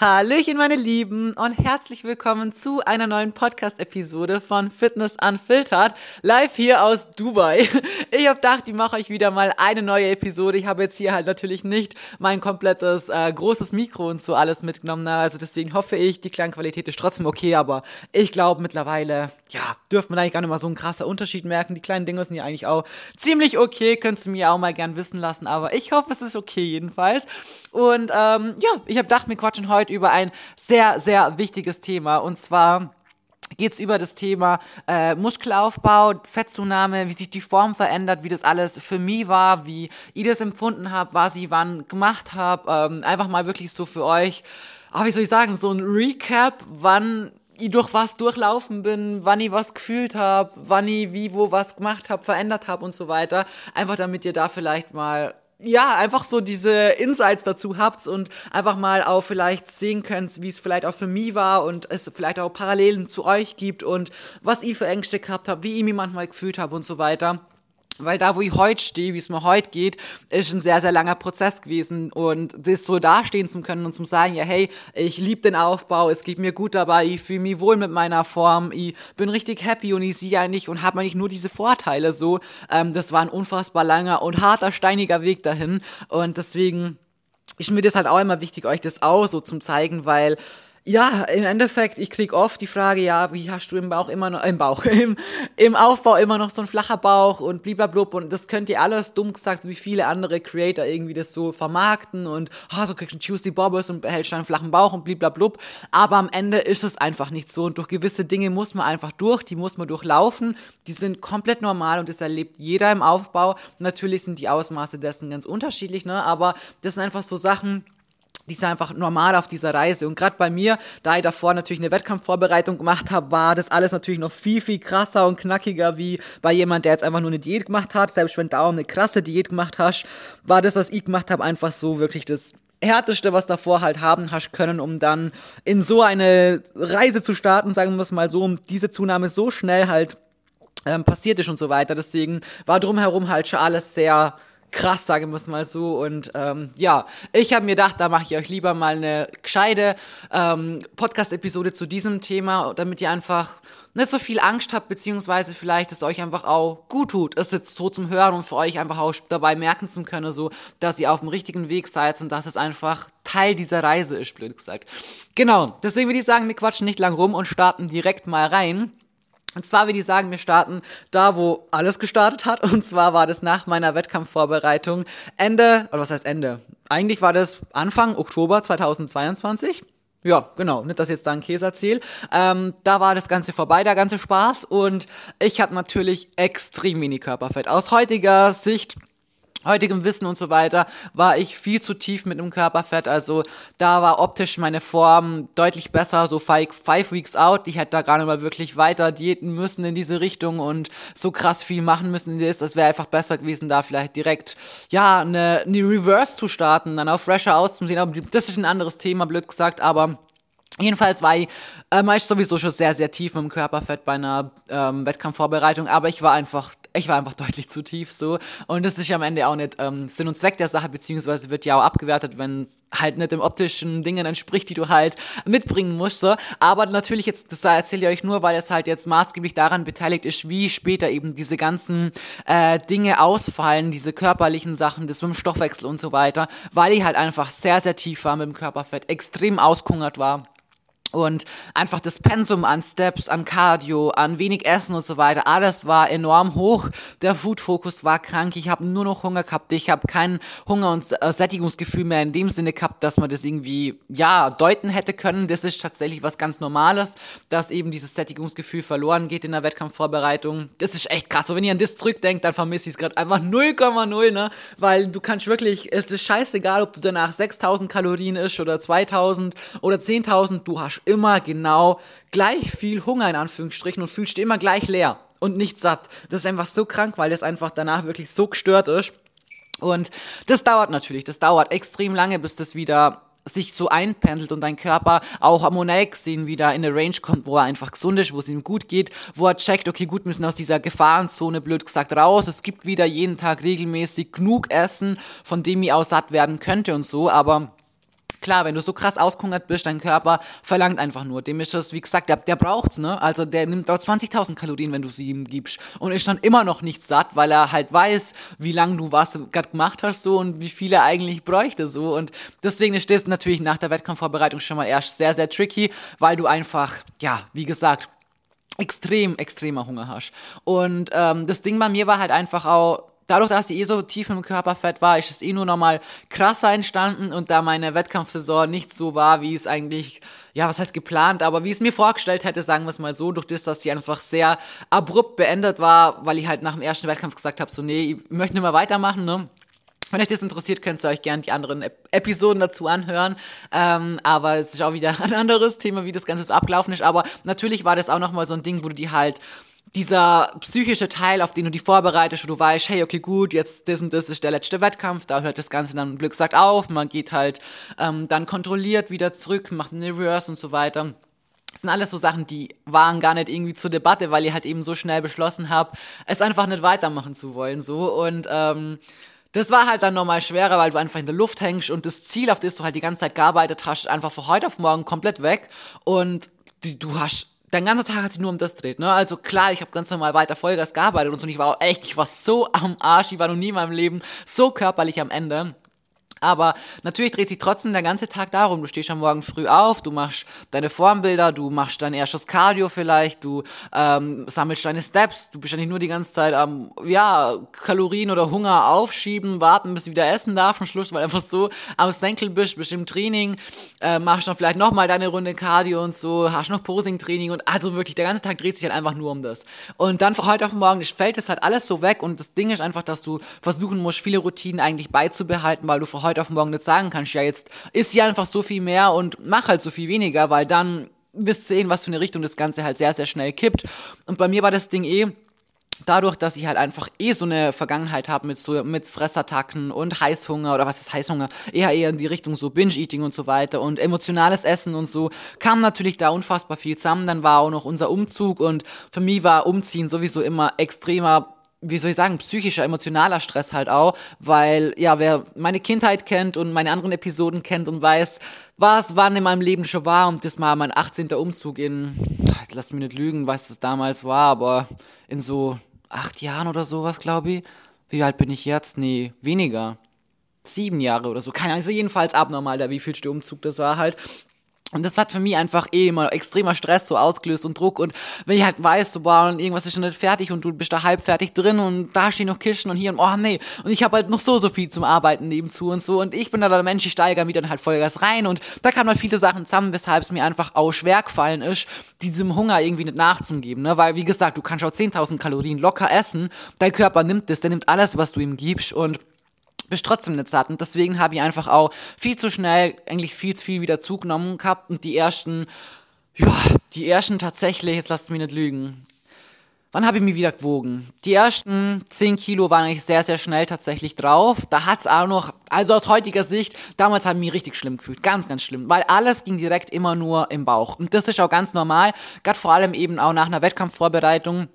Hallöchen, meine Lieben, und herzlich willkommen zu einer neuen Podcast-Episode von Fitness Unfiltered, live hier aus Dubai. Ich habe gedacht, ich mache euch wieder mal eine neue Episode. Ich habe jetzt hier halt natürlich nicht mein komplettes äh, großes Mikro und so alles mitgenommen. Also deswegen hoffe ich, die Klangqualität ist trotzdem okay, aber ich glaube mittlerweile, ja, dürfte man eigentlich gar nicht mal so einen krasser Unterschied merken. Die kleinen Dinge sind ja eigentlich auch ziemlich okay, könntest du mir auch mal gern wissen lassen, aber ich hoffe, es ist okay jedenfalls. Und ähm, ja, ich habe gedacht, wir quatschen heute über ein sehr, sehr wichtiges Thema und zwar geht es über das Thema äh, Muskelaufbau, Fettzunahme, wie sich die Form verändert, wie das alles für mich war, wie ich das empfunden habe, was ich wann gemacht habe. Ähm, einfach mal wirklich so für euch, ah, wie soll ich sagen, so ein Recap, wann ich durch was durchlaufen bin, wann ich was gefühlt habe, wann ich wie, wo was gemacht habe, verändert habe und so weiter. Einfach damit ihr da vielleicht mal ja, einfach so diese Insights dazu habt und einfach mal auch vielleicht sehen könnt, wie es vielleicht auch für mich war und es vielleicht auch Parallelen zu euch gibt und was ich für Ängste gehabt habe, wie ich mich manchmal gefühlt habe und so weiter. Weil da, wo ich heute stehe, wie es mir heute geht, ist ein sehr, sehr langer Prozess gewesen. Und das so dastehen zu können und zu sagen, ja, hey, ich liebe den Aufbau, es geht mir gut dabei, ich fühle mich wohl mit meiner Form, ich bin richtig happy und ich sehe eigentlich und habe eigentlich nur diese Vorteile so. Ähm, das war ein unfassbar langer und harter, steiniger Weg dahin. Und deswegen ist mir das halt auch immer wichtig, euch das auch so zum zeigen, weil ja, im Endeffekt, ich krieg oft die Frage, ja, wie hast du im Bauch immer noch, im Bauch, im, im Aufbau immer noch so ein flacher Bauch und bliblablub und das könnt ihr alles, dumm gesagt, wie viele andere Creator irgendwie das so vermarkten und, oh, so kriegst du Juicy Bobbers und behältst einen flachen Bauch und bliblablub, aber am Ende ist es einfach nicht so und durch gewisse Dinge muss man einfach durch, die muss man durchlaufen, die sind komplett normal und das erlebt jeder im Aufbau. Natürlich sind die Ausmaße dessen ganz unterschiedlich, ne, aber das sind einfach so Sachen, die ist einfach normal auf dieser Reise. Und gerade bei mir, da ich davor natürlich eine Wettkampfvorbereitung gemacht habe, war das alles natürlich noch viel, viel krasser und knackiger wie bei jemand, der jetzt einfach nur eine Diät gemacht hat. Selbst wenn du auch eine krasse Diät gemacht hast, war das, was ich gemacht habe, einfach so wirklich das härteste, was davor halt haben hast können, um dann in so eine Reise zu starten, sagen wir es mal so, um diese Zunahme so schnell halt ähm, passiert ist und so weiter. Deswegen war drumherum halt schon alles sehr krass, sagen wir es mal so. Und ähm, ja, ich habe mir gedacht, da mache ich euch lieber mal eine gescheite ähm, Podcast-Episode zu diesem Thema, damit ihr einfach nicht so viel Angst habt, beziehungsweise vielleicht es euch einfach auch gut tut, es jetzt so zum Hören und für euch einfach auch dabei merken zu können, so, dass ihr auf dem richtigen Weg seid und dass es einfach Teil dieser Reise ist, blöd gesagt. Genau, deswegen würde ich sagen, wir quatschen nicht lang rum und starten direkt mal rein. Und zwar, wie die sagen, wir starten da, wo alles gestartet hat. Und zwar war das nach meiner Wettkampfvorbereitung Ende, oder was heißt Ende? Eigentlich war das Anfang Oktober 2022. Ja, genau, nicht, ich jetzt da einen Käse erzähle. Ähm, da war das Ganze vorbei, der ganze Spaß. Und ich hatte natürlich extrem wenig Körperfett. Aus heutiger Sicht heutigem Wissen und so weiter war ich viel zu tief mit dem Körperfett. Also da war optisch meine Form deutlich besser, so five, five weeks out. Ich hätte da gar nicht mal wirklich weiter diäten müssen in diese Richtung und so krass viel machen müssen. Das wäre einfach besser gewesen, da vielleicht direkt, ja, eine, eine Reverse zu starten, dann auch fresher auszusehen. Aber das ist ein anderes Thema, blöd gesagt, aber Jedenfalls war ich äh, meist sowieso schon sehr, sehr tief mit dem Körperfett bei einer ähm, Wettkampfvorbereitung, aber ich war einfach, ich war einfach deutlich zu tief so. Und das ist ja am Ende auch nicht ähm, Sinn und Zweck der Sache, beziehungsweise wird ja auch abgewertet, wenn es halt nicht dem optischen Dingen entspricht, die du halt mitbringen musst. So. Aber natürlich jetzt, das erzähle ich euch nur, weil es halt jetzt maßgeblich daran beteiligt ist, wie später eben diese ganzen äh, Dinge ausfallen, diese körperlichen Sachen, das mit dem Stoffwechsel und so weiter, weil ich halt einfach sehr, sehr tief war mit dem Körperfett, extrem auskungert war und einfach das Pensum an Steps, an Cardio, an wenig Essen und so weiter, alles war enorm hoch. Der Food-Fokus war krank. Ich habe nur noch Hunger gehabt. Ich habe kein Hunger- und Sättigungsgefühl mehr in dem Sinne gehabt, dass man das irgendwie, ja, deuten hätte können. Das ist tatsächlich was ganz Normales, dass eben dieses Sättigungsgefühl verloren geht in der Wettkampfvorbereitung. Das ist echt krass. Und wenn ihr an das zurückdenkt, dann vermisse ich es gerade einfach 0,0, ne? Weil du kannst wirklich, es ist scheißegal, ob du danach 6000 Kalorien isst oder 2000 oder 10.000, du hast immer genau gleich viel Hunger in Anführungsstrichen und fühlst dich immer gleich leer und nicht satt. Das ist einfach so krank, weil das einfach danach wirklich so gestört ist. Und das dauert natürlich, das dauert extrem lange, bis das wieder sich so einpendelt und dein Körper auch hormonell gesehen wieder in eine Range kommt, wo er einfach gesund ist, wo es ihm gut geht, wo er checkt, okay, gut, wir sind aus dieser Gefahrenzone, blöd gesagt, raus. Es gibt wieder jeden Tag regelmäßig genug Essen, von dem ich auch satt werden könnte und so, aber klar, wenn du so krass aushungert bist, dein Körper verlangt einfach nur. Dem ist das, wie gesagt, der, der braucht's, ne? Also der nimmt dort 20.000 Kalorien, wenn du sie ihm gibst und ist dann immer noch nicht satt, weil er halt weiß, wie lange du was gerade gemacht hast so und wie viel er eigentlich bräuchte so und deswegen ist das natürlich nach der Wettkampfvorbereitung schon mal erst sehr, sehr tricky, weil du einfach, ja, wie gesagt, extrem, extremer Hunger hast. Und ähm, das Ding bei mir war halt einfach auch, dadurch, dass ich eh so tief im Körperfett war, ist es eh nur nochmal krasser entstanden und da meine Wettkampfsaison nicht so war, wie es eigentlich, ja, was heißt geplant, aber wie es mir vorgestellt hätte, sagen wir es mal so, durch das, dass sie einfach sehr abrupt beendet war, weil ich halt nach dem ersten Wettkampf gesagt habe, so, nee, ich möchte nicht mehr weitermachen, ne? Wenn euch das interessiert, könnt ihr euch gerne die anderen Episoden dazu anhören. Ähm, aber es ist auch wieder ein anderes Thema, wie das Ganze so abgelaufen ist. Aber natürlich war das auch nochmal so ein Ding, wo du die halt dieser psychische Teil, auf den du dich vorbereitest, wo du weißt, hey, okay, gut, jetzt das und das ist der letzte Wettkampf, da hört das Ganze dann Glück sagt auf, man geht halt ähm, dann kontrolliert wieder zurück, macht eine Reverse und so weiter. Das sind alles so Sachen, die waren gar nicht irgendwie zur Debatte, weil ich halt eben so schnell beschlossen habe, es einfach nicht weitermachen zu wollen, so und ähm, das war halt dann nochmal schwerer, weil du einfach in der Luft hängst und das Ziel, auf das du halt die ganze Zeit gearbeitet hast, einfach von heute auf morgen komplett weg und du, du hast dein ganzer Tag hat sich nur um das dreht, ne? Also klar, ich habe ganz normal weiter Vollgas gearbeitet und so und ich war auch echt, ich war so am Arsch, ich war noch nie in meinem Leben so körperlich am Ende. Aber natürlich dreht sich trotzdem der ganze Tag darum. Du stehst am Morgen früh auf, du machst deine Formbilder, du machst dein erstes Cardio vielleicht, du ähm, sammelst deine Steps, du bist ja nicht nur die ganze Zeit am, ja, Kalorien oder Hunger aufschieben, warten, bis du wieder essen darfst am Schluss, weil einfach so am Senkel bist, bist im Training, äh, machst dann vielleicht nochmal deine Runde Cardio und so, hast noch Posing-Training und also wirklich, der ganze Tag dreht sich halt einfach nur um das. Und dann von heute auf morgen fällt es halt alles so weg und das Ding ist einfach, dass du versuchen musst, viele Routinen eigentlich beizubehalten, weil du von heute auf morgen nicht sagen kannst, ja, jetzt isst ja einfach so viel mehr und mach halt so viel weniger, weil dann wirst sehen, was für eine Richtung das Ganze halt sehr, sehr schnell kippt. Und bei mir war das Ding eh, dadurch, dass ich halt einfach eh so eine Vergangenheit habe mit so mit Fressattacken und Heißhunger oder was ist Heißhunger, eher eher in die Richtung so Binge-Eating und so weiter und emotionales Essen und so, kam natürlich da unfassbar viel zusammen. Dann war auch noch unser Umzug und für mich war Umziehen sowieso immer extremer wie soll ich sagen, psychischer, emotionaler Stress halt auch, weil, ja, wer meine Kindheit kennt und meine anderen Episoden kennt und weiß, was wann in meinem Leben schon war und das war mein 18. Umzug in, lass mich nicht lügen, was es damals war, aber in so acht Jahren oder sowas, glaube ich. Wie alt bin ich jetzt? Nee, weniger. Sieben Jahre oder so. Keine Ahnung, so jedenfalls abnormal, der wievielste Umzug das war halt. Und das hat für mich einfach eh immer extremer Stress so ausgelöst und Druck. Und wenn ich halt weiß, so, boah, und irgendwas ist schon nicht fertig und du bist da halb fertig drin und da stehen noch Kisten und hier und oh nee. Und ich habe halt noch so, so viel zum Arbeiten nebenzu und so. Und ich bin da der Mensch, ich steige mir dann halt Vollgas rein. Und da kamen halt viele Sachen zusammen, weshalb es mir einfach auch schwer gefallen ist, diesem Hunger irgendwie nicht nachzugeben. Ne? Weil, wie gesagt, du kannst auch 10.000 Kalorien locker essen. Dein Körper nimmt das, der nimmt alles, was du ihm gibst. Und bist trotzdem nicht satt. Und deswegen habe ich einfach auch viel zu schnell eigentlich viel zu viel wieder zugenommen gehabt. Und die ersten, ja, die ersten tatsächlich, jetzt lasst mich nicht lügen. Wann habe ich mich wieder gewogen? Die ersten 10 Kilo waren eigentlich sehr, sehr schnell tatsächlich drauf. Da hat's auch noch, also aus heutiger Sicht, damals habe ich mich richtig schlimm gefühlt. Ganz, ganz schlimm. Weil alles ging direkt immer nur im Bauch. Und das ist auch ganz normal. Gerade vor allem eben auch nach einer Wettkampfvorbereitung.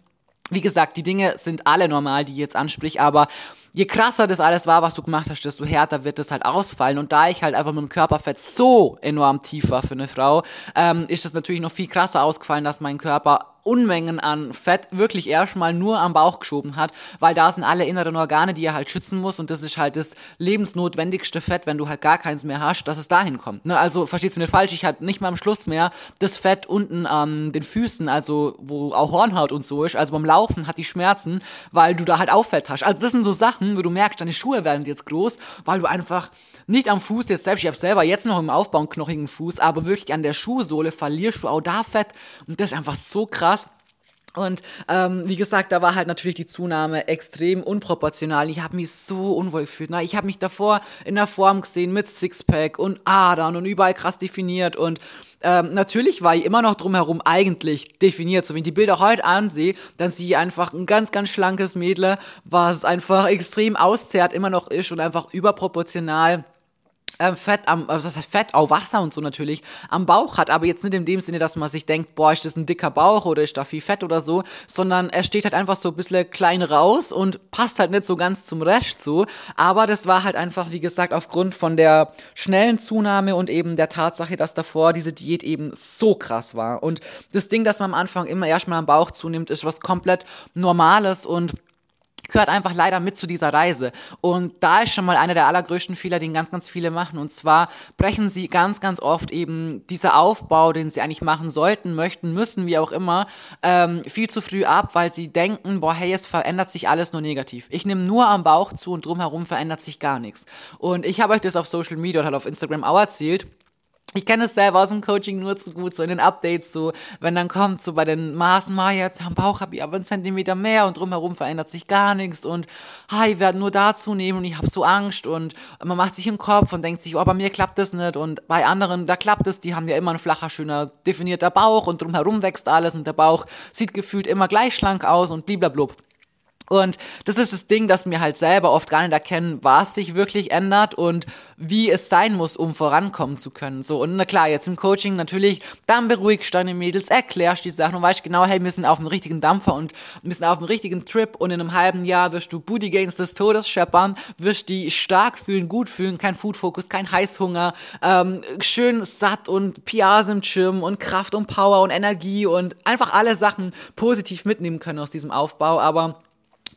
Wie gesagt, die Dinge sind alle normal, die ich jetzt ansprich, aber je krasser das alles war, was du gemacht hast, desto härter wird das halt ausfallen. Und da ich halt einfach mit dem Körperfett so enorm tief war für eine Frau, ähm, ist es natürlich noch viel krasser ausgefallen, dass mein Körper Unmengen an Fett wirklich erstmal nur am Bauch geschoben hat, weil da sind alle inneren Organe, die er halt schützen muss und das ist halt das lebensnotwendigste Fett, wenn du halt gar keins mehr hast, dass es dahin kommt. Ne? Also verstehst du mir nicht falsch, ich hatte nicht mal am Schluss mehr das Fett unten an den Füßen, also wo auch Hornhaut und so ist, also beim Laufen hat die Schmerzen, weil du da halt Auffett hast. Also das sind so Sachen, wo du merkst, deine Schuhe werden jetzt groß, weil du einfach nicht am Fuß jetzt selbst, ich habe selber jetzt noch im Aufbau einen knochigen Fuß, aber wirklich an der Schuhsohle verlierst du auch da Fett und das ist einfach so krass. Und ähm, wie gesagt, da war halt natürlich die Zunahme extrem unproportional. Ich habe mich so unwohl gefühlt. Ne? Ich habe mich davor in der Form gesehen mit Sixpack und Adern und überall krass definiert. Und ähm, natürlich war ich immer noch drumherum eigentlich definiert. So wenn ich die Bilder heute ansehe, dann sehe ich einfach ein ganz, ganz schlankes Mädle, was einfach extrem auszehrt immer noch ist und einfach überproportional ähm, Fett am, also das heißt Fett, auch Wasser und so natürlich, am Bauch hat, aber jetzt nicht in dem Sinne, dass man sich denkt, boah, ist das ein dicker Bauch oder ist da viel Fett oder so, sondern er steht halt einfach so ein bisschen klein raus und passt halt nicht so ganz zum Rest zu, aber das war halt einfach, wie gesagt, aufgrund von der schnellen Zunahme und eben der Tatsache, dass davor diese Diät eben so krass war. Und das Ding, dass man am Anfang immer erstmal am Bauch zunimmt, ist was komplett Normales und gehört einfach leider mit zu dieser Reise. Und da ist schon mal einer der allergrößten Fehler, den ganz, ganz viele machen. Und zwar brechen sie ganz, ganz oft eben dieser Aufbau, den sie eigentlich machen sollten, möchten, müssen, wie auch immer, ähm, viel zu früh ab, weil sie denken, boah, hey, es verändert sich alles nur negativ. Ich nehme nur am Bauch zu und drumherum verändert sich gar nichts. Und ich habe euch das auf Social Media oder halt auf Instagram auch erzählt ich kenne es selber aus dem Coaching nur zu gut, so in den Updates, so, wenn dann kommt, so bei den Maßen, mal jetzt am Bauch habe ich aber einen Zentimeter mehr und drumherum verändert sich gar nichts und, ha, ich werde nur da zunehmen und ich habe so Angst und man macht sich im Kopf und denkt sich, oh, bei mir klappt das nicht und bei anderen, da klappt es, die haben ja immer ein flacher, schöner, definierter Bauch und drumherum wächst alles und der Bauch sieht gefühlt immer gleich schlank aus und bliblablub. Und das ist das Ding, dass wir halt selber oft gar nicht erkennen, was sich wirklich ändert und wie es sein muss, um vorankommen zu können. So, und na klar, jetzt im Coaching natürlich, dann beruhigst deine Mädels, erklärst die Sachen und weißt genau, hey, wir sind auf dem richtigen Dampfer und wir sind auf dem richtigen Trip und in einem halben Jahr wirst du Booty Gains des Todes scheppern, wirst die stark fühlen, gut fühlen, kein Food Focus, kein Heißhunger, ähm, schön satt und Pias im Gym und Kraft und Power und Energie und einfach alle Sachen positiv mitnehmen können aus diesem Aufbau, aber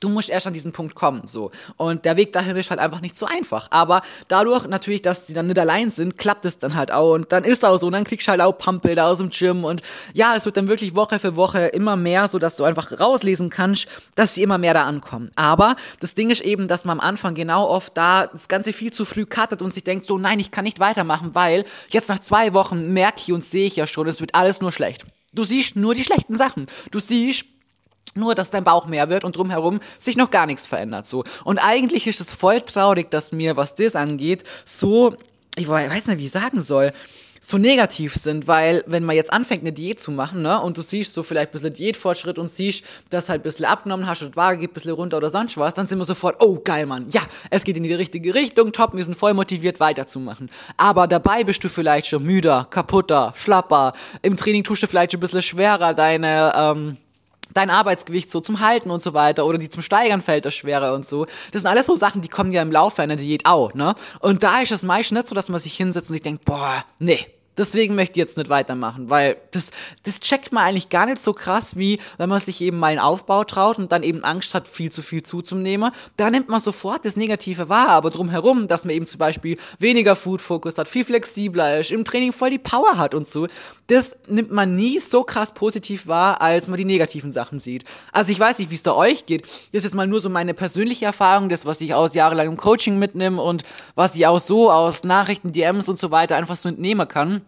Du musst erst an diesen Punkt kommen, so. Und der Weg dahin ist halt einfach nicht so einfach. Aber dadurch natürlich, dass sie dann nicht allein sind, klappt es dann halt auch. Und dann ist es auch so. Und dann kriegst du halt auch Pumpbilder aus dem Gym. Und ja, es wird dann wirklich Woche für Woche immer mehr, so dass du einfach rauslesen kannst, dass sie immer mehr da ankommen. Aber das Ding ist eben, dass man am Anfang genau oft da das Ganze viel zu früh cuttet und sich denkt, so, nein, ich kann nicht weitermachen, weil jetzt nach zwei Wochen merke ich und sehe ich ja schon, es wird alles nur schlecht. Du siehst nur die schlechten Sachen. Du siehst nur, dass dein Bauch mehr wird und drumherum sich noch gar nichts verändert, so. Und eigentlich ist es voll traurig, dass mir, was das angeht, so, ich weiß nicht, wie ich sagen soll, so negativ sind, weil wenn man jetzt anfängt, eine Diät zu machen, ne, und du siehst so vielleicht ein bisschen Diätfortschritt und siehst, dass halt ein bisschen abgenommen hast und Waage geht ein bisschen runter oder sonst was, dann sind wir sofort, oh geil, Mann, ja, es geht in die richtige Richtung, top, wir sind voll motiviert weiterzumachen. Aber dabei bist du vielleicht schon müder, kaputter, schlapper, im Training tust du vielleicht schon ein bisschen schwerer, deine, ähm, dein Arbeitsgewicht so zum Halten und so weiter oder die zum Steigern fällt das schwerer und so. Das sind alles so Sachen, die kommen ja im Laufe einer Diät auch, ne? Und da ist es meist nicht so, dass man sich hinsetzt und sich denkt, boah, nee, Deswegen möchte ich jetzt nicht weitermachen, weil das, das checkt man eigentlich gar nicht so krass, wie wenn man sich eben mal einen Aufbau traut und dann eben Angst hat, viel zu viel zuzunehmen. Da nimmt man sofort das Negative wahr, aber drumherum, dass man eben zum Beispiel weniger Food-Fokus hat, viel flexibler ist, im Training voll die Power hat und so, das nimmt man nie so krass positiv wahr, als man die negativen Sachen sieht. Also ich weiß nicht, wie es da euch geht. Das ist jetzt mal nur so meine persönliche Erfahrung, das, was ich aus jahrelangem Coaching mitnehme und was ich auch so aus Nachrichten, DMs und so weiter einfach so entnehmen kann.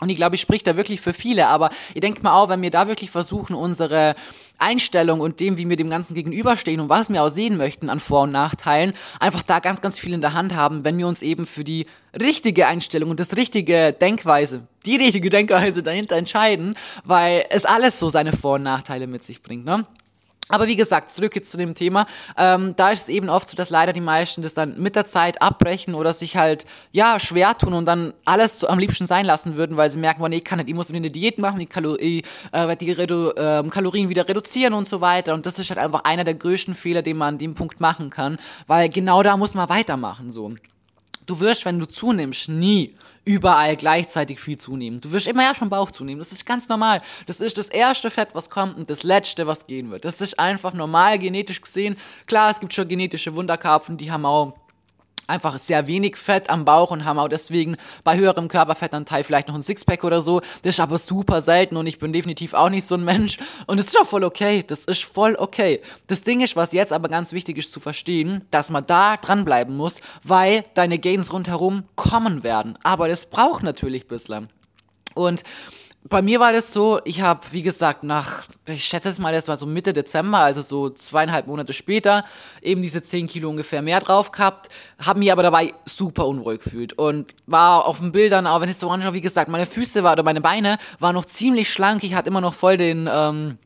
Und ich glaube, ich spreche da wirklich für viele, aber ihr denkt mal auch, wenn wir da wirklich versuchen, unsere Einstellung und dem, wie wir dem Ganzen gegenüberstehen und was wir auch sehen möchten an Vor- und Nachteilen, einfach da ganz, ganz viel in der Hand haben, wenn wir uns eben für die richtige Einstellung und das richtige Denkweise, die richtige Denkweise dahinter entscheiden, weil es alles so seine Vor- und Nachteile mit sich bringt, ne? Aber wie gesagt, zurück jetzt zu dem Thema. Ähm, da ist es eben oft so, dass leider die meisten das dann mit der Zeit abbrechen oder sich halt, ja, schwer tun und dann alles so am liebsten sein lassen würden, weil sie merken, oh, nee, ich kann nicht, ich muss eine Diät machen, die, Kalor äh, die Redu äh, Kalorien wieder reduzieren und so weiter. Und das ist halt einfach einer der größten Fehler, den man an dem Punkt machen kann, weil genau da muss man weitermachen, so. Du wirst, wenn du zunimmst, nie überall gleichzeitig viel zunehmen. Du wirst immer ja schon Bauch zunehmen. Das ist ganz normal. Das ist das erste Fett, was kommt und das letzte, was gehen wird. Das ist einfach normal genetisch gesehen. Klar, es gibt schon genetische Wunderkarpfen, die haben auch einfach sehr wenig Fett am Bauch und haben auch deswegen bei höherem Körperfettanteil vielleicht noch ein Sixpack oder so. Das ist aber super selten und ich bin definitiv auch nicht so ein Mensch. Und es ist auch voll okay. Das ist voll okay. Das Ding ist, was jetzt aber ganz wichtig ist zu verstehen, dass man da dranbleiben muss, weil deine Gains rundherum kommen werden. Aber das braucht natürlich bislang. Und bei mir war das so, ich habe, wie gesagt, nach, ich schätze es mal, das war so Mitte Dezember, also so zweieinhalb Monate später, eben diese 10 Kilo ungefähr mehr drauf gehabt, habe mich aber dabei super unruhig gefühlt und war auf den Bildern, auch wenn ich so anschaue, wie gesagt, meine Füße war, oder meine Beine waren noch ziemlich schlank, ich hatte immer noch voll den, ähm,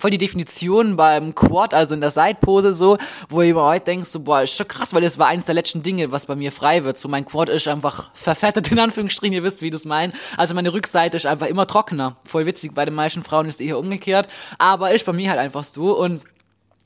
voll die Definition beim Quad, also in der Seitpose so, wo ich mir heute denkst, so, boah, ist schon krass, weil das war eines der letzten Dinge, was bei mir frei wird. So, mein Quad ist einfach verfettet, in Anführungsstrichen, ihr wisst, wie das meint. Also meine Rückseite ist einfach immer trockener. Voll witzig, bei den meisten Frauen ist es eher umgekehrt, aber ist bei mir halt einfach so und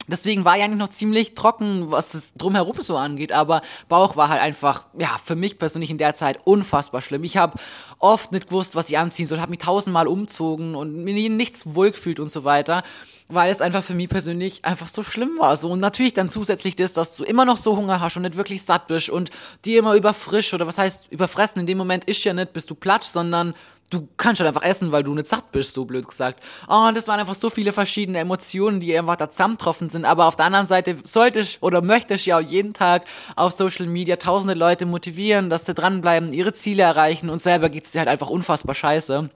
Deswegen war ja eigentlich noch ziemlich trocken, was das drumherum so angeht, aber Bauch war halt einfach, ja, für mich persönlich in der Zeit unfassbar schlimm. Ich habe oft nicht gewusst, was ich anziehen soll, habe mich tausendmal umzogen und mir nichts wohl gefühlt und so weiter, weil es einfach für mich persönlich einfach so schlimm war. So und natürlich dann zusätzlich das, dass du immer noch so Hunger hast und nicht wirklich satt bist und dir immer überfrisch oder was heißt überfressen. In dem Moment ist ja nicht, bist du platsch, sondern du kannst halt einfach essen, weil du nicht satt bist, so blöd gesagt. Oh, das waren einfach so viele verschiedene Emotionen, die einfach da zusammengetroffen sind. Aber auf der anderen Seite sollte ich oder möchte ich ja auch jeden Tag auf Social Media tausende Leute motivieren, dass sie dranbleiben, ihre Ziele erreichen und selber geht's dir halt einfach unfassbar scheiße.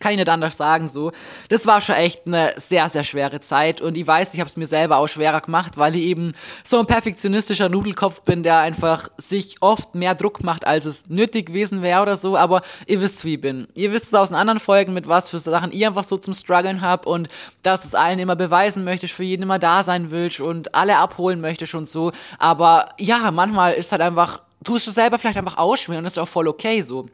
Kann ich nicht anders sagen, so. Das war schon echt eine sehr, sehr schwere Zeit und ich weiß, ich habe es mir selber auch schwerer gemacht, weil ich eben so ein perfektionistischer Nudelkopf bin, der einfach sich oft mehr Druck macht, als es nötig gewesen wäre oder so, aber ihr wisst, wie ich bin. Ihr wisst es aus den anderen Folgen, mit was für Sachen ihr einfach so zum Struggeln habt und dass es allen immer beweisen möchtest, für jeden immer da sein willst und alle abholen möchtest und so, aber ja, manchmal ist halt einfach, tust du selber vielleicht einfach ausschweren und ist auch voll okay so.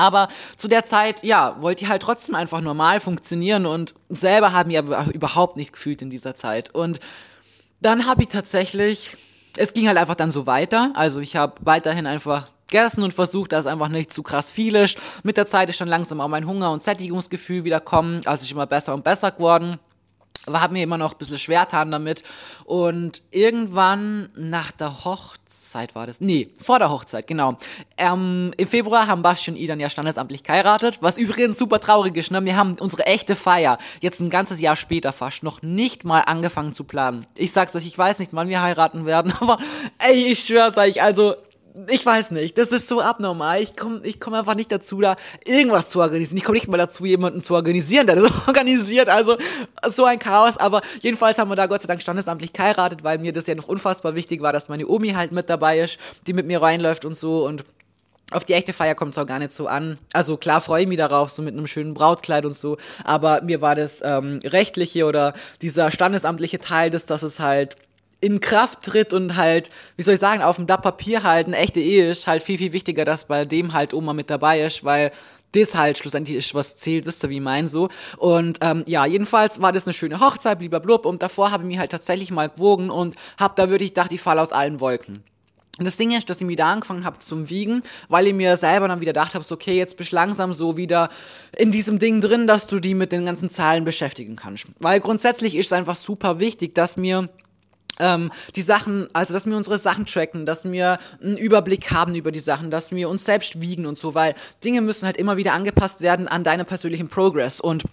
Aber zu der Zeit, ja, wollte ich halt trotzdem einfach normal funktionieren und selber haben ja überhaupt nicht gefühlt in dieser Zeit. Und dann habe ich tatsächlich, es ging halt einfach dann so weiter. Also ich habe weiterhin einfach gegessen und versucht, dass einfach nicht zu krass viel ist. Mit der Zeit ist schon langsam auch mein Hunger und Sättigungsgefühl wieder kommen. Also ich immer besser und besser geworden war mir immer noch ein bisschen schwer getan damit. Und irgendwann nach der Hochzeit war das. Nee, vor der Hochzeit, genau. Ähm, Im Februar haben Basti und ich dann ja standesamtlich geheiratet, was übrigens super traurig ist. Ne? Wir haben unsere echte Feier jetzt ein ganzes Jahr später fast noch nicht mal angefangen zu planen. Ich sag's euch, ich weiß nicht, wann wir heiraten werden, aber ey, ich schwör's euch, also ich weiß nicht, das ist so abnormal. Ich komme ich komm einfach nicht dazu, da irgendwas zu organisieren. Ich komme nicht mal dazu, jemanden zu organisieren, der das organisiert. Also so ein Chaos. Aber jedenfalls haben wir da Gott sei Dank standesamtlich geheiratet, weil mir das ja noch unfassbar wichtig war, dass meine Omi halt mit dabei ist, die mit mir reinläuft und so. Und auf die echte Feier kommt es auch gar nicht so an. Also klar freue ich mich darauf, so mit einem schönen Brautkleid und so. Aber mir war das ähm, rechtliche oder dieser standesamtliche Teil, des, dass es halt in Kraft tritt und halt, wie soll ich sagen, auf dem Blatt Papier halt eine echte Ehe ist, halt viel, viel wichtiger, dass bei dem halt Oma mit dabei ist, weil das halt schlussendlich ist, was zählt, wisst ihr, wie ich mein so. Und ähm, ja, jedenfalls war das eine schöne Hochzeit, blub, und davor habe ich mich halt tatsächlich mal gewogen und hab da wirklich gedacht, ich falle aus allen Wolken. Und das Ding ist, dass ich mir da angefangen habe zum Wiegen, weil ich mir selber dann wieder gedacht habe, so, okay, jetzt bist du langsam so wieder in diesem Ding drin, dass du die mit den ganzen Zahlen beschäftigen kannst. Weil grundsätzlich ist es einfach super wichtig, dass mir ähm, die Sachen, also dass wir unsere Sachen tracken, dass wir einen Überblick haben über die Sachen, dass wir uns selbst wiegen und so, weil Dinge müssen halt immer wieder angepasst werden an deinen persönlichen Progress. Und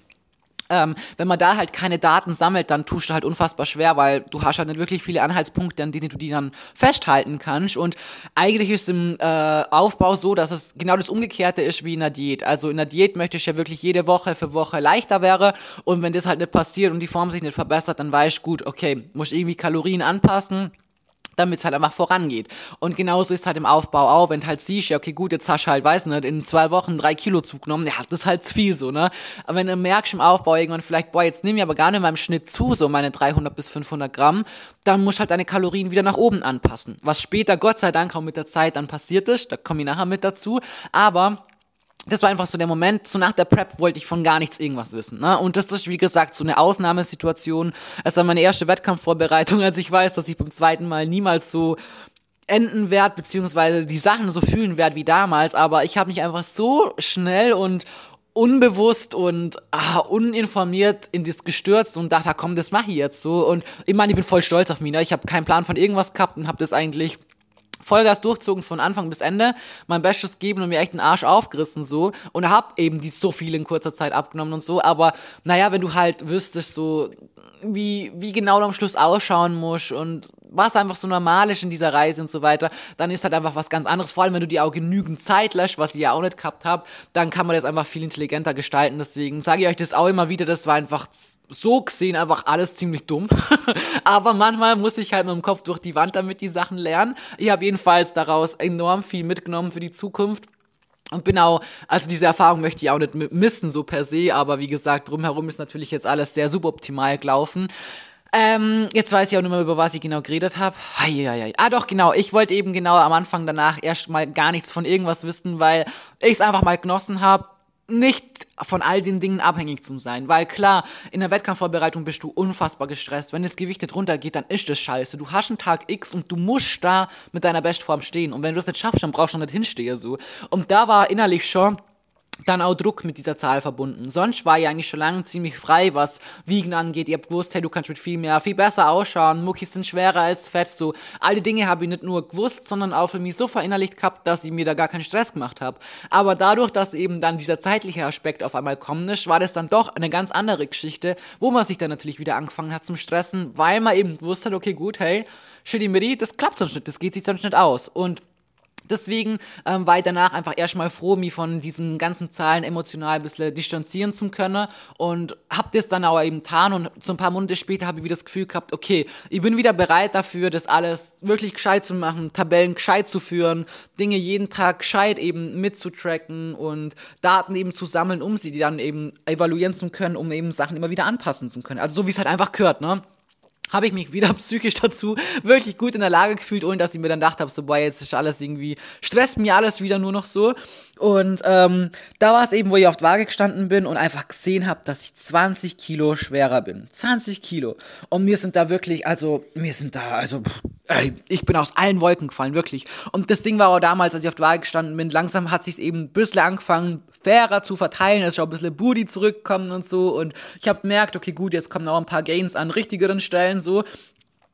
ähm, wenn man da halt keine Daten sammelt, dann tust du halt unfassbar schwer, weil du hast halt nicht wirklich viele Anhaltspunkte, an denen du die dann festhalten kannst. Und eigentlich ist im äh, Aufbau so, dass es genau das Umgekehrte ist wie in der Diät. Also in der Diät möchte ich ja wirklich jede Woche für Woche leichter wäre. Und wenn das halt nicht passiert und die Form sich nicht verbessert, dann weiß ich gut, okay, muss ich irgendwie Kalorien anpassen damit es halt einfach vorangeht. Und genauso ist halt im Aufbau auch, wenn halt siehst, ja, okay, gut, jetzt hast du halt, weiß nicht, in zwei Wochen drei Kilo zugenommen, ja, das ist halt zu viel so, ne? Aber wenn du merkst im Aufbau irgendwann vielleicht, boah, jetzt nehme ich aber gar nicht mehr im Schnitt zu, so meine 300 bis 500 Gramm, dann musst du halt deine Kalorien wieder nach oben anpassen. Was später, Gott sei Dank, auch mit der Zeit dann passiert ist, da komme ich nachher mit dazu, aber das war einfach so der Moment, so nach der Prep wollte ich von gar nichts irgendwas wissen. Ne? Und das ist, wie gesagt, so eine Ausnahmesituation. Es war meine erste Wettkampfvorbereitung, als ich weiß, dass ich beim zweiten Mal niemals so enden werde, beziehungsweise die Sachen so fühlen werde wie damals. Aber ich habe mich einfach so schnell und unbewusst und ah, uninformiert in das gestürzt und dachte, komm, das mache ich jetzt so. Und ich meine, ich bin voll stolz auf mich. Ne? Ich habe keinen Plan von irgendwas gehabt und habe das eigentlich Vollgas durchzogen von Anfang bis Ende, mein Bestes geben und mir echt den Arsch aufgerissen so und hab eben die so viel in kurzer Zeit abgenommen und so, aber naja, wenn du halt wüsstest so, wie, wie genau du am Schluss ausschauen musst und was einfach so normal ist in dieser Reise und so weiter, dann ist halt einfach was ganz anderes. Vor allem, wenn du dir auch genügend Zeit lässt, was ich ja auch nicht gehabt habe, dann kann man das einfach viel intelligenter gestalten. Deswegen sage ich euch das auch immer wieder, das war einfach so gesehen einfach alles ziemlich dumm. Aber manchmal muss ich halt nur im Kopf durch die Wand damit die Sachen lernen. Ich habe jedenfalls daraus enorm viel mitgenommen für die Zukunft. Und genau, also diese Erfahrung möchte ich auch nicht missen, so per se, aber wie gesagt, drumherum ist natürlich jetzt alles sehr suboptimal gelaufen. Ähm, jetzt weiß ich auch nicht mehr, über was ich genau geredet habe. Ah, doch, genau. Ich wollte eben genau am Anfang danach erstmal gar nichts von irgendwas wissen, weil ich es einfach mal genossen habe, nicht von all den Dingen abhängig zu sein. Weil klar, in der Wettkampfvorbereitung bist du unfassbar gestresst. Wenn das Gewicht nicht runtergeht, dann ist das scheiße. Du hast einen Tag X und du musst da mit deiner Bestform stehen. Und wenn du es nicht schaffst, dann brauchst du nicht hinstehen so. Und da war innerlich schon dann auch Druck mit dieser Zahl verbunden. Sonst war ich eigentlich schon lange ziemlich frei, was Wiegen angeht. Ihr habt gewusst, hey, du kannst mit viel mehr, viel besser ausschauen. Muckis sind schwerer als Fett. So, all die Dinge habe ich nicht nur gewusst, sondern auch für mich so verinnerlicht gehabt, dass ich mir da gar keinen Stress gemacht habe. Aber dadurch, dass eben dann dieser zeitliche Aspekt auf einmal kommen ist, war das dann doch eine ganz andere Geschichte, wo man sich dann natürlich wieder angefangen hat zum Stressen, weil man eben gewusst hat, okay, gut, hey, shitty mitty, das klappt sonst nicht, das geht sich sonst nicht aus. Und Deswegen ähm, war ich danach einfach erstmal froh, mich von diesen ganzen Zahlen emotional ein bisschen distanzieren zu können und hab das dann auch eben getan und so ein paar Monate später habe ich wieder das Gefühl gehabt, okay, ich bin wieder bereit dafür, das alles wirklich gescheit zu machen, Tabellen gescheit zu führen, Dinge jeden Tag gescheit eben mitzutracken und Daten eben zu sammeln, um sie dann eben evaluieren zu können, um eben Sachen immer wieder anpassen zu können. Also so wie es halt einfach gehört, ne? Habe ich mich wieder psychisch dazu wirklich gut in der Lage gefühlt, ohne dass ich mir dann gedacht habe, so, boah, jetzt ist alles irgendwie, stresst mir alles wieder nur noch so. Und ähm, da war es eben, wo ich auf der Waage gestanden bin und einfach gesehen habe, dass ich 20 Kilo schwerer bin. 20 Kilo. Und mir sind da wirklich, also, mir sind da, also, ich bin aus allen Wolken gefallen, wirklich. Und das Ding war auch damals, als ich auf der Waage gestanden bin, langsam hat sich eben ein bisschen angefangen, fairer zu verteilen. Es ist auch ein bisschen Booty zurückgekommen und so. Und ich habe gemerkt, okay, gut, jetzt kommen auch ein paar Gains an richtigeren Stellen so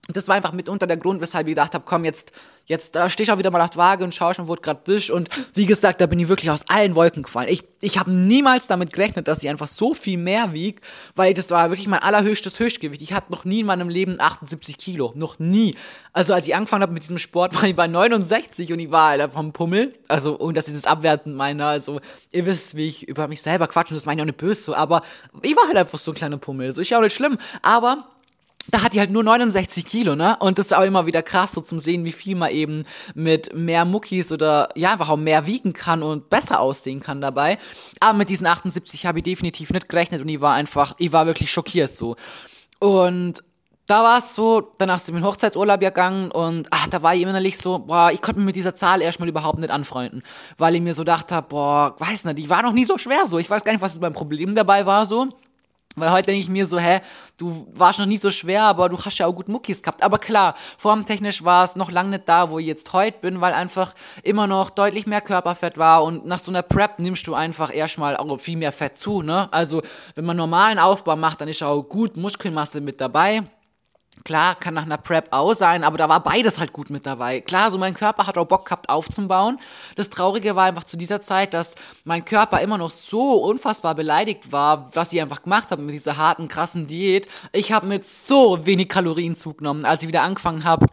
das war einfach mitunter der Grund, weshalb ich gedacht habe, komm, jetzt, jetzt äh, steh ich auch wieder mal auf Waage und schau schon, wo gerade bist. Und wie gesagt, da bin ich wirklich aus allen Wolken gefallen. Ich, ich habe niemals damit gerechnet, dass ich einfach so viel mehr wieg, weil das war wirklich mein allerhöchstes Höchstgewicht. Ich hatte noch nie in meinem Leben 78 Kilo. Noch nie. Also als ich angefangen habe mit diesem Sport, war ich bei 69 und ich war halt vom Pummel. Also, und das ist das Abwerten meiner, also, ihr wisst, wie ich über mich selber quatsche, und das meine ich auch nicht böse aber ich war halt einfach so ein kleiner Pummel. So, ist ja auch nicht schlimm. Aber da hat die halt nur 69 Kilo, ne? Und das ist auch immer wieder krass, so zum sehen, wie viel man eben mit mehr Muckis oder ja, einfach auch mehr wiegen kann und besser aussehen kann dabei. Aber mit diesen 78 habe ich definitiv nicht gerechnet und ich war einfach, ich war wirklich schockiert so. Und da war es so, danach sind wir in den Hochzeitsurlaub gegangen und ach, da war ich innerlich so, boah, ich konnte mir mit dieser Zahl erstmal überhaupt nicht anfreunden, weil ich mir so dachte, boah, weiß nicht, die war noch nie so schwer so. Ich weiß gar nicht, was mein Problem dabei war so. Weil heute denke ich mir so, hä, du warst noch nie so schwer, aber du hast ja auch gut Muckis gehabt. Aber klar, formtechnisch war es noch lange nicht da, wo ich jetzt heute bin, weil einfach immer noch deutlich mehr Körperfett war und nach so einer Prep nimmst du einfach erstmal auch viel mehr Fett zu, ne? Also, wenn man normalen Aufbau macht, dann ist auch gut Muskelmasse mit dabei. Klar, kann nach einer Prep auch sein, aber da war beides halt gut mit dabei. Klar, so mein Körper hat auch Bock gehabt aufzubauen. Das Traurige war einfach zu dieser Zeit, dass mein Körper immer noch so unfassbar beleidigt war, was ich einfach gemacht habe mit dieser harten, krassen Diät. Ich habe mit so wenig Kalorien zugenommen, als ich wieder angefangen habe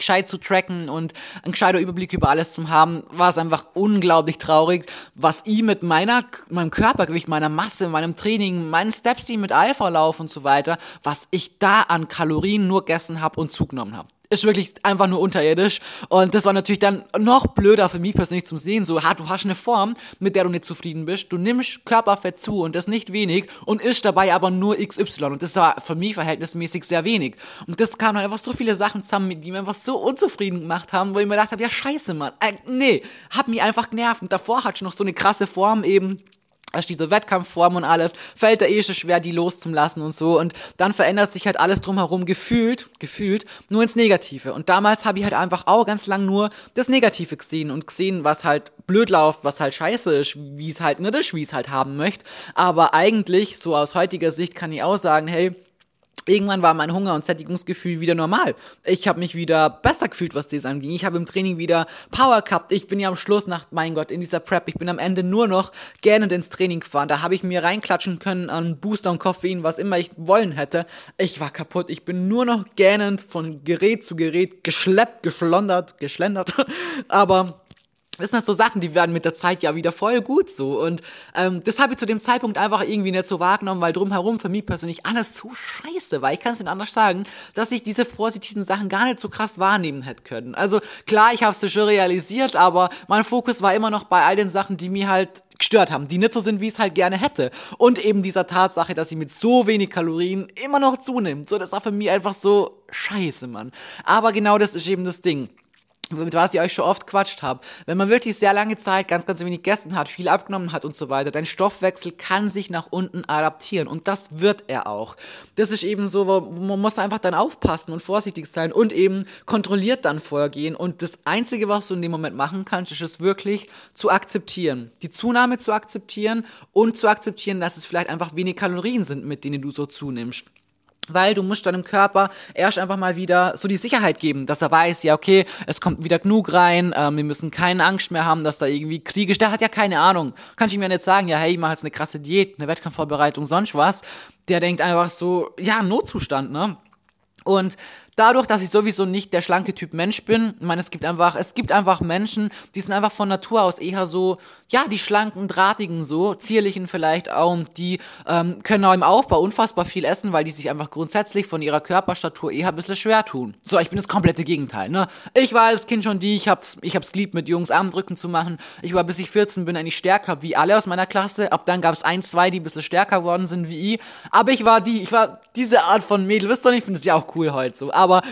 gescheit zu tracken und einen gescheiter Überblick über alles zu haben, war es einfach unglaublich traurig, was ich mit meiner, meinem Körpergewicht, meiner Masse, meinem Training, meinen Steps, die mit Alpha laufen und so weiter, was ich da an Kalorien nur gegessen habe und zugenommen habe ist wirklich einfach nur unterirdisch. Und das war natürlich dann noch blöder für mich persönlich zum Sehen. So, ha, du hast eine Form, mit der du nicht zufrieden bist. Du nimmst Körperfett zu und das nicht wenig und isst dabei aber nur XY. Und das war für mich verhältnismäßig sehr wenig. Und das kamen dann einfach so viele Sachen zusammen, die mir einfach so unzufrieden gemacht haben, wo ich mir gedacht habe, ja scheiße, Mann. Äh, nee, hat mich einfach genervt. Und davor hatte ich noch so eine krasse Form eben also diese Wettkampfform und alles, fällt da eh schon schwer, die loszulassen und so. Und dann verändert sich halt alles drumherum gefühlt, gefühlt, nur ins Negative. Und damals habe ich halt einfach auch ganz lang nur das Negative gesehen und gesehen, was halt blöd läuft, was halt scheiße ist, wie es halt nicht ist, wie es halt haben möchte. Aber eigentlich, so aus heutiger Sicht, kann ich auch sagen, hey, Irgendwann war mein Hunger- und Sättigungsgefühl wieder normal. Ich habe mich wieder besser gefühlt, was das anging. Ich habe im Training wieder Power gehabt. Ich bin ja am Schluss nach, mein Gott, in dieser Prep, ich bin am Ende nur noch gähnend ins Training gefahren. Da habe ich mir reinklatschen können an Booster und Koffein, was immer ich wollen hätte. Ich war kaputt. Ich bin nur noch gähnend von Gerät zu Gerät geschleppt, geschlondert, geschlendert. Aber das sind so Sachen, die werden mit der Zeit ja wieder voll gut so. Und ähm, das habe ich zu dem Zeitpunkt einfach irgendwie nicht so wahrgenommen, weil drumherum für mich persönlich alles so scheiße war. Ich kann es nicht anders sagen, dass ich diese positiven Sachen gar nicht so krass wahrnehmen hätte können. Also klar, ich habe es schon realisiert, aber mein Fokus war immer noch bei all den Sachen, die mir halt gestört haben, die nicht so sind, wie ich es halt gerne hätte. Und eben dieser Tatsache, dass sie mit so wenig Kalorien immer noch zunimmt. So, das war für mich einfach so scheiße, Mann. Aber genau das ist eben das Ding mit was ich euch schon oft quatscht habe. Wenn man wirklich sehr lange Zeit ganz, ganz wenig gegessen hat, viel abgenommen hat und so weiter, dein Stoffwechsel kann sich nach unten adaptieren und das wird er auch. Das ist eben so, man muss einfach dann aufpassen und vorsichtig sein und eben kontrolliert dann vorgehen und das Einzige, was du in dem Moment machen kannst, ist es wirklich zu akzeptieren. Die Zunahme zu akzeptieren und zu akzeptieren, dass es vielleicht einfach wenig Kalorien sind, mit denen du so zunimmst weil du musst deinem Körper erst einfach mal wieder so die Sicherheit geben, dass er weiß, ja okay, es kommt wieder genug rein, ähm, wir müssen keine Angst mehr haben, dass da irgendwie Krieg ist. Der hat ja keine Ahnung. Kann ich mir nicht sagen, ja hey, ich mache jetzt eine krasse Diät, eine Wettkampfvorbereitung, sonst was. Der denkt einfach so, ja, Notzustand, ne? Und dadurch, dass ich sowieso nicht der schlanke Typ Mensch bin, ich meine, es gibt einfach, es gibt einfach Menschen, die sind einfach von Natur aus eher so, ja, die schlanken, drahtigen so, zierlichen vielleicht auch, und die ähm, können auch im Aufbau unfassbar viel essen, weil die sich einfach grundsätzlich von ihrer Körperstatur eher ein bisschen schwer tun. So, ich bin das komplette Gegenteil, ne? Ich war als Kind schon die, ich hab's, ich hab's geliebt, mit Jungs Armdrücken zu machen. Ich war bis ich 14 bin eigentlich stärker wie alle aus meiner Klasse. Ab dann gab's ein, zwei, die ein bisschen stärker geworden sind wie ich. Aber ich war die, ich war diese Art von Mädel. Wisst ihr, ich finde es ja auch cool heute so. Aber aber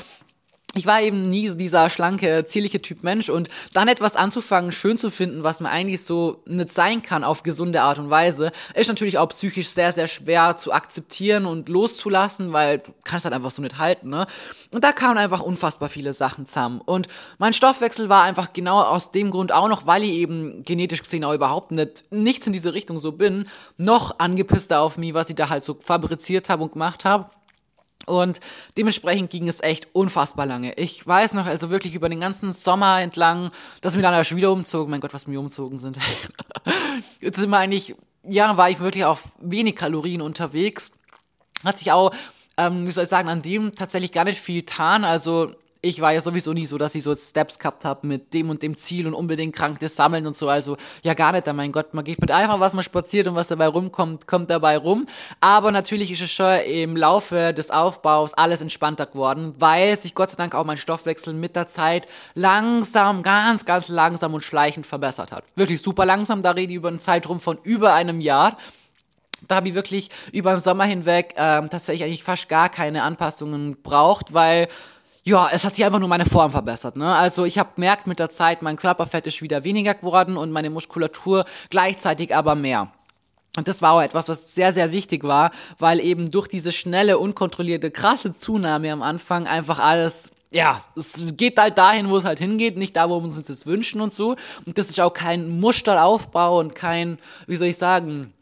ich war eben nie so dieser schlanke, zierliche Typ Mensch und dann etwas anzufangen, schön zu finden, was man eigentlich so nicht sein kann auf gesunde Art und Weise, ist natürlich auch psychisch sehr, sehr schwer zu akzeptieren und loszulassen, weil du kannst halt einfach so nicht halten, ne? Und da kamen einfach unfassbar viele Sachen zusammen. Und mein Stoffwechsel war einfach genau aus dem Grund auch noch, weil ich eben genetisch gesehen auch überhaupt nicht, nichts in diese Richtung so bin, noch angepisster auf mich, was ich da halt so fabriziert habe und gemacht habe. Und dementsprechend ging es echt unfassbar lange. Ich weiß noch, also wirklich über den ganzen Sommer entlang, dass wir dann erst wieder umzogen. Mein Gott, was wir umzogen sind. Jetzt sind wir eigentlich, ja, war ich wirklich auf wenig Kalorien unterwegs. Hat sich auch, ähm, wie soll ich sagen, an dem tatsächlich gar nicht viel getan. Also ich war ja sowieso nie so, dass ich so Steps gehabt habe mit dem und dem Ziel und unbedingt Krankes sammeln und so. Also ja gar nicht, mein Gott, man geht mit einfach, was man spaziert und was dabei rumkommt, kommt dabei rum. Aber natürlich ist es schon im Laufe des Aufbaus alles entspannter geworden, weil sich Gott sei Dank auch mein Stoffwechsel mit der Zeit langsam, ganz, ganz langsam und schleichend verbessert hat. Wirklich super langsam, da rede ich über einen Zeitraum von über einem Jahr. Da habe ich wirklich über den Sommer hinweg ähm, tatsächlich eigentlich fast gar keine Anpassungen braucht, weil ja, es hat sich einfach nur meine Form verbessert. Ne? Also ich habe gemerkt mit der Zeit, mein Körperfett ist wieder weniger geworden und meine Muskulatur gleichzeitig aber mehr. Und das war auch etwas, was sehr, sehr wichtig war, weil eben durch diese schnelle, unkontrollierte, krasse Zunahme am Anfang einfach alles ja, es geht halt dahin, wo es halt hingeht, nicht da, wo wir uns das wünschen und so. Und das ist auch kein Musteraufbau und kein, wie soll ich sagen,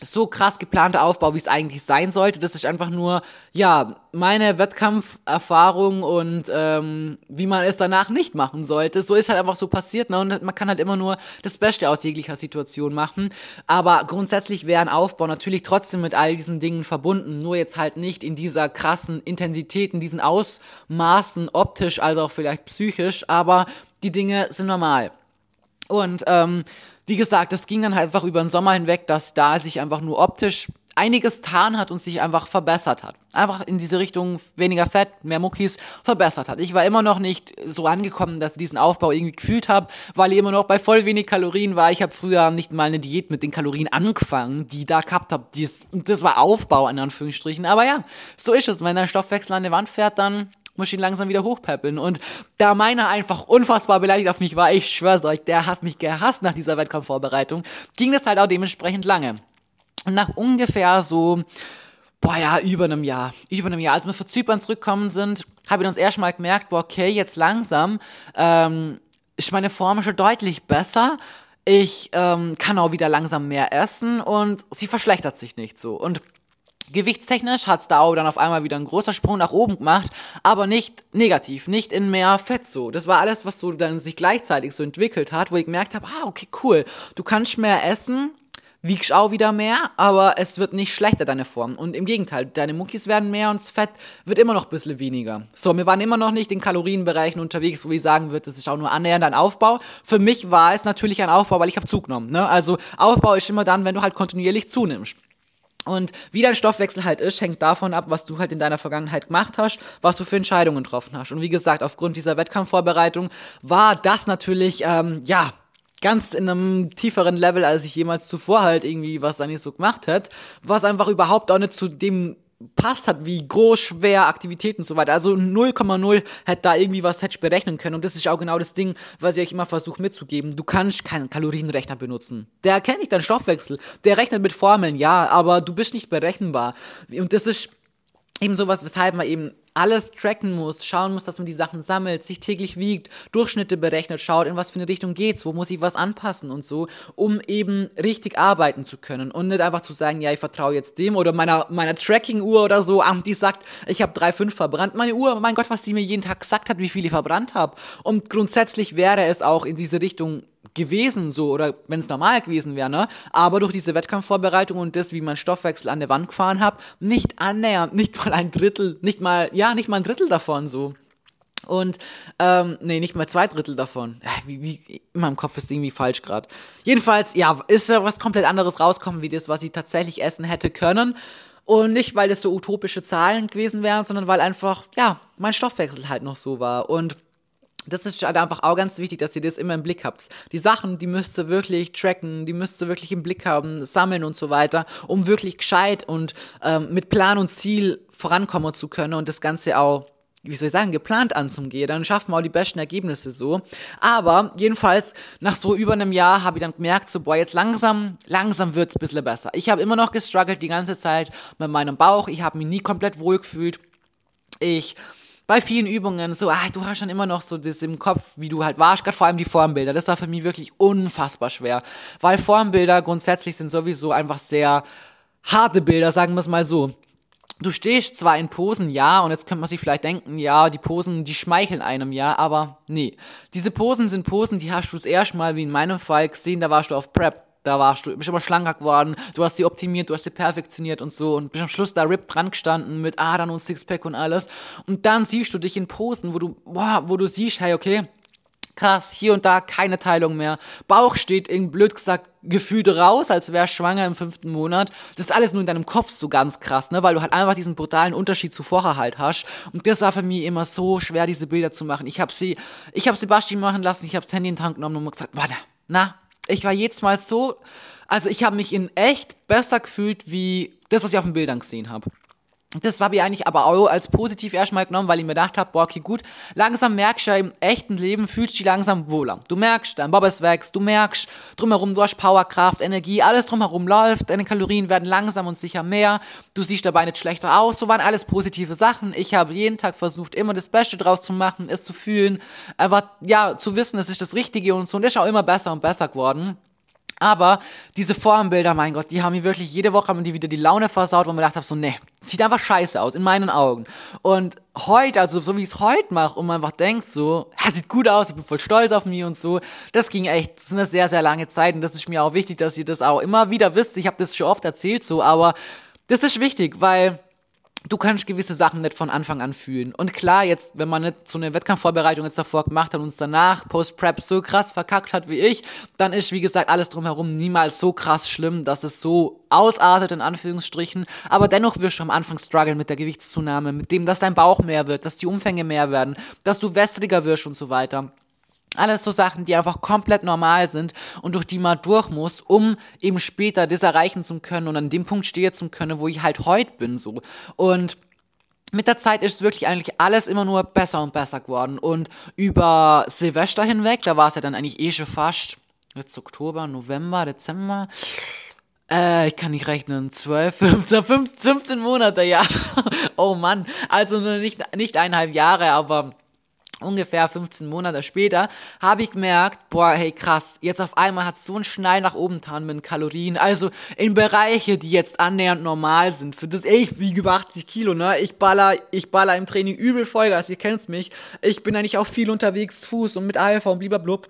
so krass geplanter Aufbau, wie es eigentlich sein sollte. Das ist einfach nur, ja, meine Wettkampferfahrung und ähm, wie man es danach nicht machen sollte. So ist halt einfach so passiert, ne? Und man kann halt immer nur das Beste aus jeglicher Situation machen. Aber grundsätzlich wäre ein Aufbau natürlich trotzdem mit all diesen Dingen verbunden. Nur jetzt halt nicht in dieser krassen Intensität, in diesen Ausmaßen, optisch, also auch vielleicht psychisch. Aber die Dinge sind normal. Und ähm, wie gesagt, es ging dann halt einfach über den Sommer hinweg, dass da sich einfach nur optisch einiges getan hat und sich einfach verbessert hat. Einfach in diese Richtung weniger Fett, mehr Muckis verbessert hat. Ich war immer noch nicht so angekommen, dass ich diesen Aufbau irgendwie gefühlt habe, weil ich immer noch bei voll wenig Kalorien war. Ich habe früher nicht mal eine Diät mit den Kalorien angefangen, die da gehabt habe. Das war Aufbau in Anführungsstrichen. Aber ja, so ist es. Wenn dein Stoffwechsel an die Wand fährt, dann muss ihn langsam wieder hochpeppeln. Und da meiner einfach unfassbar beleidigt auf mich war, ich schwör's euch, der hat mich gehasst nach dieser Wettkampfvorbereitung, ging das halt auch dementsprechend lange. Und nach ungefähr so, boah ja, über einem Jahr, über einem Jahr, als wir von Zypern zurückgekommen sind, habe ich uns erstmal gemerkt, boah, okay, jetzt langsam ähm, ist meine Form schon deutlich besser. Ich ähm, kann auch wieder langsam mehr essen und sie verschlechtert sich nicht so. Und Gewichtstechnisch hat's da auch dann auf einmal wieder ein großer Sprung nach oben gemacht, aber nicht negativ, nicht in mehr Fett so. Das war alles, was so dann sich gleichzeitig so entwickelt hat, wo ich gemerkt habe, ah, okay, cool, du kannst mehr essen, wiegst auch wieder mehr, aber es wird nicht schlechter, deine Form. Und im Gegenteil, deine Muckis werden mehr und das Fett wird immer noch ein bisschen weniger. So, wir waren immer noch nicht in Kalorienbereichen unterwegs, wo ich sagen würde, das ist auch nur annähernd ein Aufbau. Für mich war es natürlich ein Aufbau, weil ich habe zugenommen. Ne? Also Aufbau ist immer dann, wenn du halt kontinuierlich zunimmst. Und wie dein Stoffwechsel halt ist, hängt davon ab, was du halt in deiner Vergangenheit gemacht hast, was du für Entscheidungen getroffen hast. Und wie gesagt, aufgrund dieser Wettkampfvorbereitung war das natürlich, ähm, ja, ganz in einem tieferen Level, als ich jemals zuvor halt irgendwie was nicht so gemacht hat, was einfach überhaupt auch nicht zu dem passt hat, wie groß, schwer, Aktivitäten und so weiter. Also 0,0 hätte da irgendwie was hätte berechnen können. Und das ist auch genau das Ding, was ich euch immer versuche mitzugeben. Du kannst keinen Kalorienrechner benutzen. Der erkennt nicht deinen Stoffwechsel. Der rechnet mit Formeln, ja, aber du bist nicht berechenbar. Und das ist eben sowas, weshalb man eben alles tracken muss, schauen muss, dass man die Sachen sammelt, sich täglich wiegt, Durchschnitte berechnet, schaut, in was für eine Richtung geht's, wo muss ich was anpassen und so, um eben richtig arbeiten zu können und nicht einfach zu sagen, ja, ich vertraue jetzt dem oder meiner, meiner Tracking-Uhr oder so, die sagt, ich habe drei fünf verbrannt. Meine Uhr, mein Gott, was sie mir jeden Tag gesagt hat, wie viel ich verbrannt habe. Und grundsätzlich wäre es auch in diese Richtung gewesen, so, oder wenn es normal gewesen wäre, ne? Aber durch diese Wettkampfvorbereitung und das, wie mein Stoffwechsel an der Wand gefahren habe, nicht annähernd, nicht mal ein Drittel, nicht mal, ja, nicht mal ein Drittel davon so. Und, ähm, nee, nicht mal zwei Drittel davon. Ja, wie, wie, in meinem Kopf ist irgendwie falsch gerade. Jedenfalls, ja, ist ja was komplett anderes rauskommen, wie das, was ich tatsächlich essen hätte können. Und nicht, weil das so utopische Zahlen gewesen wären, sondern weil einfach, ja, mein Stoffwechsel halt noch so war. Und das ist halt einfach auch ganz wichtig, dass ihr das immer im Blick habt. Die Sachen, die müsst ihr wirklich tracken, die müsst ihr wirklich im Blick haben, sammeln und so weiter, um wirklich gescheit und ähm, mit Plan und Ziel vorankommen zu können und das Ganze auch wie soll ich sagen, geplant anzugehen, dann schaffen wir auch die besten Ergebnisse so. Aber jedenfalls, nach so über einem Jahr habe ich dann gemerkt, so, boah, jetzt langsam, langsam wird's ein bisschen besser. Ich habe immer noch gestruggelt die ganze Zeit mit meinem Bauch, ich habe mich nie komplett wohl gefühlt. Ich bei vielen Übungen so, ah, du hast schon immer noch so das im Kopf, wie du halt warst, gerade vor allem die Formbilder. Das war für mich wirklich unfassbar schwer, weil Formbilder grundsätzlich sind sowieso einfach sehr harte Bilder, sagen wir es mal so. Du stehst zwar in Posen, ja, und jetzt könnte man sich vielleicht denken, ja, die Posen, die schmeicheln einem, ja, aber nee. Diese Posen sind Posen, die hast du das erste wie in meinem Fall, gesehen, da warst du auf Prep da warst du, bist immer schlanker geworden, du hast sie optimiert, du hast sie perfektioniert und so und bist am Schluss da RIP dran gestanden mit Adern und Sixpack und alles und dann siehst du dich in Posen, wo du, boah, wo du siehst, hey, okay, krass, hier und da keine Teilung mehr. Bauch steht in blöd gesagt gefühlt raus, als wäre schwanger im fünften Monat. Das ist alles nur in deinem Kopf so ganz krass, ne, weil du halt einfach diesen brutalen Unterschied zu vorher halt hast. Und das war für mich immer so schwer, diese Bilder zu machen. Ich habe sie, ich habe Sebastian machen lassen, ich habe das Handy in den Tank genommen und gesagt, warte, na, ich war jedes Mal so, also ich habe mich in echt besser gefühlt wie das, was ich auf den Bildern gesehen habe. Das habe ich eigentlich aber auch als positiv erstmal genommen, weil ich mir gedacht habe, boah, okay, gut, langsam merkst du ja im echten Leben, fühlst du dich langsam wohler. Du merkst, dein Bobbes wächst, du merkst drumherum, du hast Power, Kraft, Energie, alles drumherum läuft, deine Kalorien werden langsam und sicher mehr, du siehst dabei nicht schlechter aus, so waren alles positive Sachen. Ich habe jeden Tag versucht, immer das Beste draus zu machen, es zu fühlen, einfach, ja, zu wissen, es ist das Richtige und so, und ist auch immer besser und besser geworden. Aber diese Formbilder, mein Gott, die haben mir wirklich jede Woche haben die wieder die Laune versaut, wo man gedacht habe, so, nee, sieht einfach scheiße aus, in meinen Augen. Und heute, also so wie ich es heute mache und man einfach denkt so, ja, sieht gut aus, ich bin voll stolz auf mich und so, das ging echt, das ist eine sehr, sehr lange Zeit und das ist mir auch wichtig, dass ihr das auch immer wieder wisst. Ich habe das schon oft erzählt so, aber das ist wichtig, weil du kannst gewisse Sachen nicht von Anfang an fühlen. Und klar, jetzt, wenn man nicht so eine Wettkampfvorbereitung jetzt davor gemacht hat und uns danach Post-Prep so krass verkackt hat wie ich, dann ist, wie gesagt, alles drumherum niemals so krass schlimm, dass es so ausartet, in Anführungsstrichen. Aber dennoch wirst du am Anfang strugglen mit der Gewichtszunahme, mit dem, dass dein Bauch mehr wird, dass die Umfänge mehr werden, dass du wässriger wirst und so weiter. Alles so Sachen, die einfach komplett normal sind und durch die man durch muss, um eben später das erreichen zu können und an dem Punkt stehen zu können, wo ich halt heute bin, so. Und mit der Zeit ist wirklich eigentlich alles immer nur besser und besser geworden. Und über Silvester hinweg, da war es ja dann eigentlich eh schon fast, jetzt Oktober, November, Dezember, äh, ich kann nicht rechnen, 12, 15, 15 Monate, ja. oh Mann, also nicht, nicht eineinhalb Jahre, aber ungefähr 15 Monate später, habe ich gemerkt, boah, hey krass, jetzt auf einmal hat so ein Schnell nach oben getan mit Kalorien. Also in Bereiche, die jetzt annähernd normal sind. Für das, ich wiege über 80 Kilo, ne? Ich baller, ich baller im Training übel Vollgas, ihr kennt's mich. Ich bin eigentlich auch viel unterwegs, Fuß und mit Alpha und blub.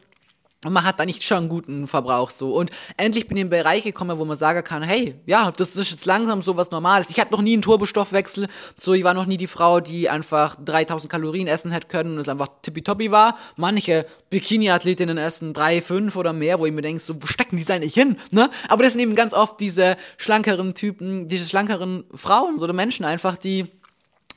Und man hat da nicht schon einen guten Verbrauch so. Und endlich bin ich in den Bereich gekommen, wo man sagen kann, hey, ja, das ist jetzt langsam so was Normales. Ich hatte noch nie einen Turbostoffwechsel. So, ich war noch nie die Frau, die einfach 3000 Kalorien essen hätte können und es einfach tippitoppi war. Manche Bikini-Athletinnen essen drei, fünf oder mehr, wo ich mir denke, so, wo stecken die sein nicht hin, ne? Aber das sind eben ganz oft diese schlankeren Typen, diese schlankeren Frauen, oder Menschen einfach, die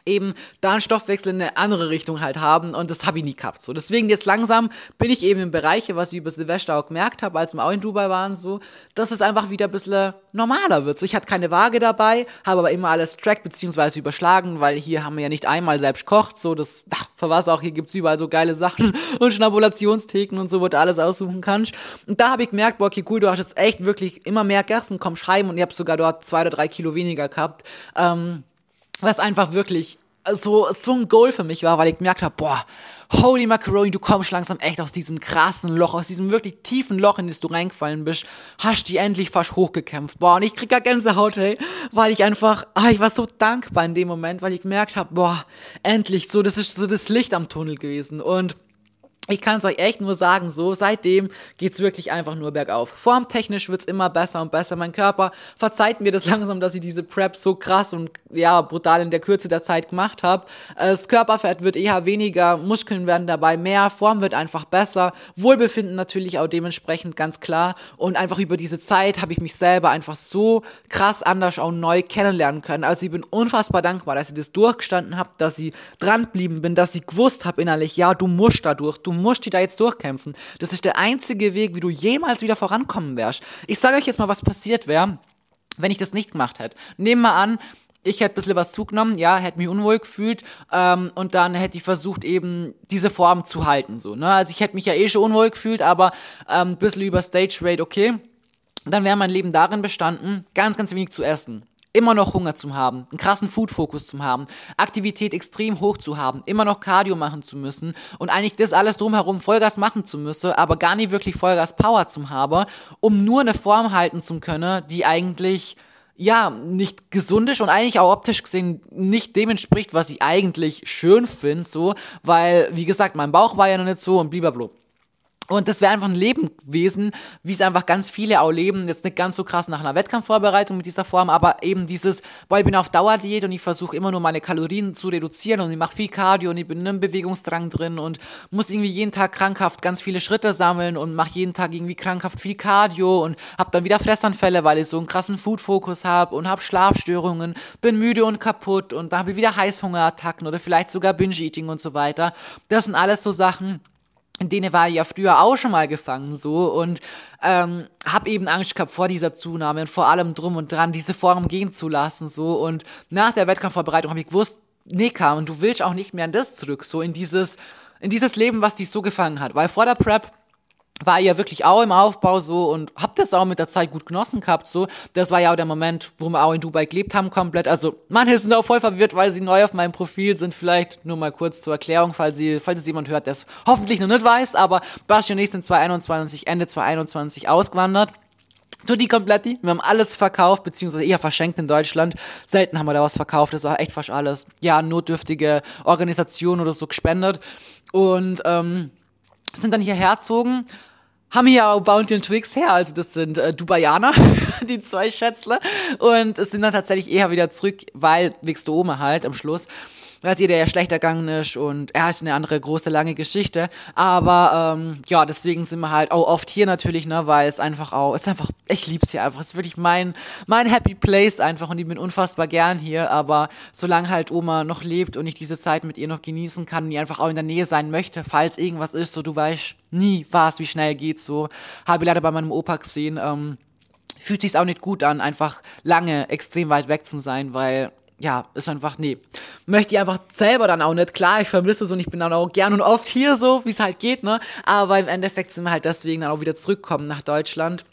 eben da einen Stoffwechsel in eine andere Richtung halt haben und das habe ich nie gehabt. So. Deswegen jetzt langsam bin ich eben in Bereiche, was ich über Silvester auch gemerkt habe, als wir auch in Dubai waren, so, dass es einfach wieder ein bisschen normaler wird. So, ich hatte keine Waage dabei, habe aber immer alles tracked bzw. überschlagen, weil hier haben wir ja nicht einmal selbst kocht, so, das, ach, für was auch, hier gibt's überall so geile Sachen und Schnabulationstheken und so, wo du alles aussuchen kannst. Und da habe ich gemerkt, boah, okay, cool, du hast jetzt echt wirklich immer mehr Gersten, komm schreiben und ich habe sogar dort zwei oder drei Kilo weniger gehabt. Ähm, was einfach wirklich so, so ein Goal für mich war, weil ich gemerkt habe, boah, holy macaroni, du kommst langsam echt aus diesem krassen Loch, aus diesem wirklich tiefen Loch, in das du reingefallen bist, hast die endlich fast hochgekämpft. Boah, und ich krieg gar Gänsehaut, hey, weil ich einfach, ah, ich war so dankbar in dem Moment, weil ich gemerkt habe, boah, endlich, so, das ist so das Licht am Tunnel gewesen und ich kann es euch echt nur sagen, so seitdem geht's wirklich einfach nur bergauf. Formtechnisch wird's immer besser und besser. Mein Körper verzeiht mir das langsam, dass ich diese Prep so krass und ja brutal in der Kürze der Zeit gemacht habe. Das Körperfett wird eher weniger, Muskeln werden dabei mehr, Form wird einfach besser, Wohlbefinden natürlich auch dementsprechend ganz klar. Und einfach über diese Zeit habe ich mich selber einfach so krass anders auch neu kennenlernen können. Also ich bin unfassbar dankbar, dass ich das durchgestanden habe, dass ich dran blieben bin, dass ich gewusst habe innerlich, ja du musst da durch, du musst die da jetzt durchkämpfen. Das ist der einzige Weg, wie du jemals wieder vorankommen wärst. Ich sage euch jetzt mal, was passiert wäre, wenn ich das nicht gemacht hätte. Nehmen wir an, ich hätte ein bisschen was zugenommen, ja, hätte mich unwohl gefühlt ähm, und dann hätte ich versucht, eben diese Form zu halten. so. Ne? Also ich hätte mich ja eh schon unwohl gefühlt, aber ähm, ein bisschen über Stage Rate, okay. Dann wäre mein Leben darin bestanden, ganz, ganz wenig zu essen immer noch Hunger zu haben, einen krassen Food-Fokus zu haben, Aktivität extrem hoch zu haben, immer noch Cardio machen zu müssen und eigentlich das alles drumherum Vollgas machen zu müssen, aber gar nicht wirklich Vollgas Power zu haben, um nur eine Form halten zu können, die eigentlich ja, nicht gesund ist und eigentlich auch optisch gesehen nicht dem entspricht, was ich eigentlich schön finde, so, weil, wie gesagt, mein Bauch war ja noch nicht so und blablabla. Und das wäre einfach ein Leben gewesen, wie es einfach ganz viele auch leben. Jetzt nicht ganz so krass nach einer Wettkampfvorbereitung mit dieser Form, aber eben dieses, boah, ich bin auf Dauerdiät und ich versuche immer nur meine Kalorien zu reduzieren und ich mache viel Cardio und ich bin in einem Bewegungsdrang drin und muss irgendwie jeden Tag krankhaft ganz viele Schritte sammeln und mache jeden Tag irgendwie krankhaft viel Cardio und habe dann wieder Fressanfälle, weil ich so einen krassen Food-Fokus habe und habe Schlafstörungen, bin müde und kaputt und da habe ich wieder Heißhungerattacken oder vielleicht sogar Binge-Eating und so weiter. Das sind alles so Sachen, in denen war ich ja früher auch schon mal gefangen so. Und ähm, habe eben Angst gehabt vor dieser Zunahme und vor allem drum und dran diese Form gehen zu lassen so. Und nach der Wettkampfvorbereitung habe ich gewusst, nee, Carmen, du willst auch nicht mehr in das zurück, so in dieses in dieses Leben, was dich so gefangen hat, weil vor der Prep war ja wirklich auch im Aufbau so und hab das auch mit der Zeit gut genossen gehabt so. Das war ja auch der Moment, wo wir auch in Dubai gelebt haben komplett. Also manche sind auch voll verwirrt, weil sie neu auf meinem Profil sind. Vielleicht nur mal kurz zur Erklärung, falls, sie, falls es jemand hört, der es hoffentlich noch nicht weiß. Aber Bastion ist in 2021, Ende 2021 ausgewandert. Tutti kompletti. Wir haben alles verkauft, beziehungsweise eher verschenkt in Deutschland. Selten haben wir da was verkauft. Das war echt fast alles. Ja, notdürftige Organisationen oder so gespendet. Und ähm, sind dann hierher gezogen, haben hier auch Bounty und Twix her, also das sind äh, Dubaianer, die zwei Schätzle. Und sind dann tatsächlich eher wieder zurück, weil Wix Ome halt am Schluss weil jeder ja schlechter gegangen ist und er hat eine andere große, lange Geschichte. Aber ähm, ja, deswegen sind wir halt auch oft hier natürlich, ne, weil es einfach auch, es ist einfach, ich lieb's hier einfach. Es ist wirklich mein, mein Happy Place einfach und ich bin unfassbar gern hier. Aber solange halt Oma noch lebt und ich diese Zeit mit ihr noch genießen kann und die einfach auch in der Nähe sein möchte, falls irgendwas ist, so du weißt nie was, wie schnell geht's, so habe ich leider bei meinem Opa gesehen, ähm, fühlt sich's auch nicht gut an, einfach lange extrem weit weg zu sein, weil ja, ist einfach, nee. Möchte ich einfach selber dann auch nicht. Klar, ich vermisse es und ich bin dann auch gern und oft hier so, wie es halt geht, ne? Aber im Endeffekt sind wir halt deswegen dann auch wieder zurückkommen nach Deutschland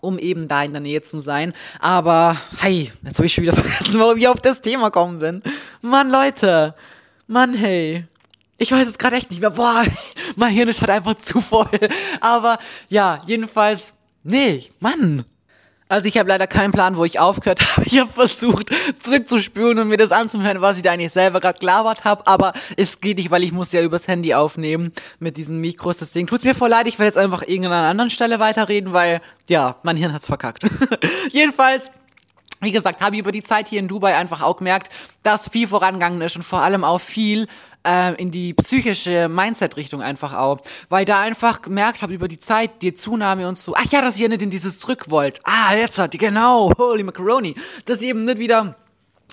um eben da in der Nähe zu sein. Aber, hey, jetzt habe ich schon wieder vergessen, warum ich auf das Thema gekommen bin. Mann, Leute. Mann, hey. Ich weiß es gerade echt nicht mehr. Boah, mein Hirn ist halt einfach zu voll. Aber ja, jedenfalls, nee, Mann. Also ich habe leider keinen Plan, wo ich aufgehört habe. Ich habe versucht, zurückzuspülen und mir das anzuhören, was ich da eigentlich selber gerade gelabert habe. Aber es geht nicht, weil ich muss ja übers Handy aufnehmen mit diesen Mikros. Deswegen tut's mir voll leid. Ich werde jetzt einfach irgendeiner anderen Stelle weiterreden, weil, ja, mein Hirn hat's verkackt. Jedenfalls wie gesagt, habe ich über die Zeit hier in Dubai einfach auch gemerkt, dass viel vorangegangen ist und vor allem auch viel äh, in die psychische Mindset-Richtung einfach auch. Weil da einfach gemerkt habe über die Zeit, die Zunahme und so, ach ja, dass ihr nicht in dieses zurück wollt. Ah, jetzt hat die, genau, holy macaroni. Dass ihr eben nicht wieder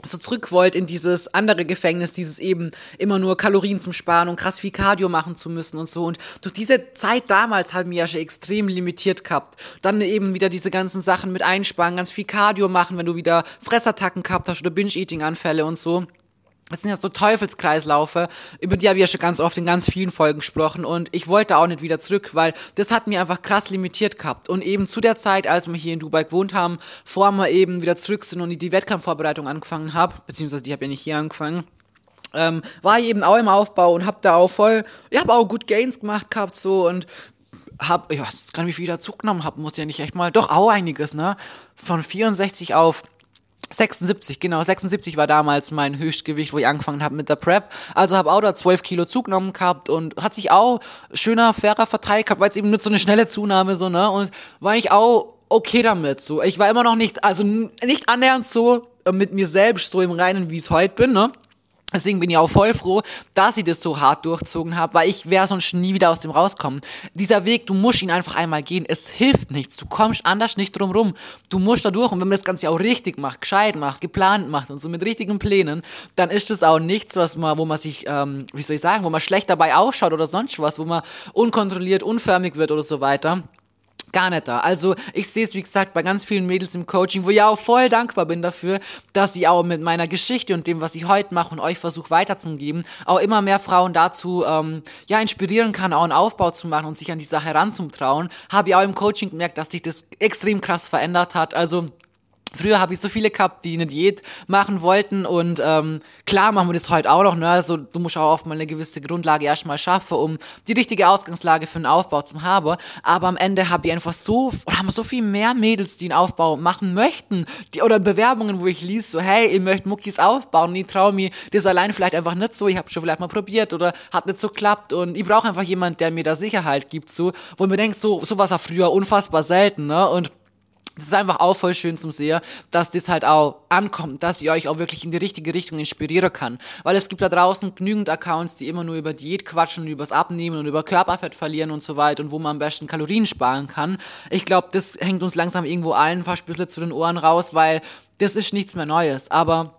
so zurück wollt in dieses andere Gefängnis, dieses eben immer nur Kalorien zum Sparen und krass viel Cardio machen zu müssen und so. Und durch diese Zeit damals haben wir ja schon extrem limitiert gehabt. Dann eben wieder diese ganzen Sachen mit einsparen, ganz viel Cardio machen, wenn du wieder Fressattacken gehabt hast oder Binge-Eating-Anfälle und so. Das sind ja so Teufelskreislaufe, über die habe ich ja schon ganz oft in ganz vielen Folgen gesprochen und ich wollte auch nicht wieder zurück, weil das hat mir einfach krass limitiert gehabt. Und eben zu der Zeit, als wir hier in Dubai gewohnt haben, vor wir eben wieder zurück sind und die Wettkampfvorbereitung angefangen habe, beziehungsweise die habe ja nicht hier angefangen, ähm, war ich eben auch im Aufbau und habe da auch voll, ich habe auch gut Gains gemacht gehabt so und hab, ich weiß gar nicht, wie viel ich da zugenommen habe, muss ja nicht echt mal, doch auch einiges, ne? Von 64 auf 76, genau, 76 war damals mein Höchstgewicht, wo ich angefangen habe mit der Prep. Also habe auch da 12 Kilo zugenommen gehabt und hat sich auch schöner, fairer verteilt gehabt, weil es eben nicht so eine schnelle Zunahme so, ne? Und war ich auch okay damit, so. Ich war immer noch nicht, also nicht annähernd so mit mir selbst so im Reinen, wie ich es heute bin, ne? Deswegen bin ich auch voll froh, dass ich das so hart durchzogen habe, weil ich wäre sonst nie wieder aus dem rauskommen. Dieser Weg, du musst ihn einfach einmal gehen. Es hilft nichts. Du kommst anders nicht drum rum. Du musst da durch. Und wenn man das Ganze auch richtig macht, gescheit macht, geplant macht und so mit richtigen Plänen, dann ist das auch nichts, was man, wo man sich, ähm, wie soll ich sagen, wo man schlecht dabei ausschaut oder sonst was, wo man unkontrolliert, unförmig wird oder so weiter gar nicht da. Also ich sehe es, wie gesagt, bei ganz vielen Mädels im Coaching, wo ich auch voll dankbar bin dafür, dass ich auch mit meiner Geschichte und dem, was ich heute mache und euch versuche weiterzugeben, auch immer mehr Frauen dazu ähm, ja inspirieren kann, auch einen Aufbau zu machen und sich an die Sache heranzutrauen. Habe ich auch im Coaching gemerkt, dass sich das extrem krass verändert hat. Also Früher habe ich so viele gehabt, die eine Diät machen wollten und ähm, klar machen wir das heute auch noch. Ne? Also du musst auch oft mal eine gewisse Grundlage erstmal schaffen, um die richtige Ausgangslage für einen Aufbau zu haben. Aber am Ende habe ich einfach so oder haben so viel mehr Mädels, die einen Aufbau machen möchten, die oder Bewerbungen, wo ich liest so hey, ihr möchtet Muckis aufbauen, ich traue mir das allein vielleicht einfach nicht so. Ich habe schon vielleicht mal probiert oder hat nicht so klappt und ich brauche einfach jemand, der mir da Sicherheit gibt, so wo mir denkt so sowas war früher unfassbar selten, ne? Und das ist einfach auch voll schön zum Sehen, dass das halt auch ankommt, dass ich euch auch wirklich in die richtige Richtung inspirieren kann. Weil es gibt da draußen genügend Accounts, die immer nur über Diät quatschen und übers Abnehmen und über Körperfett verlieren und so weiter und wo man am besten Kalorien sparen kann. Ich glaube, das hängt uns langsam irgendwo allen fast ein bisschen zu den Ohren raus, weil das ist nichts mehr Neues. Aber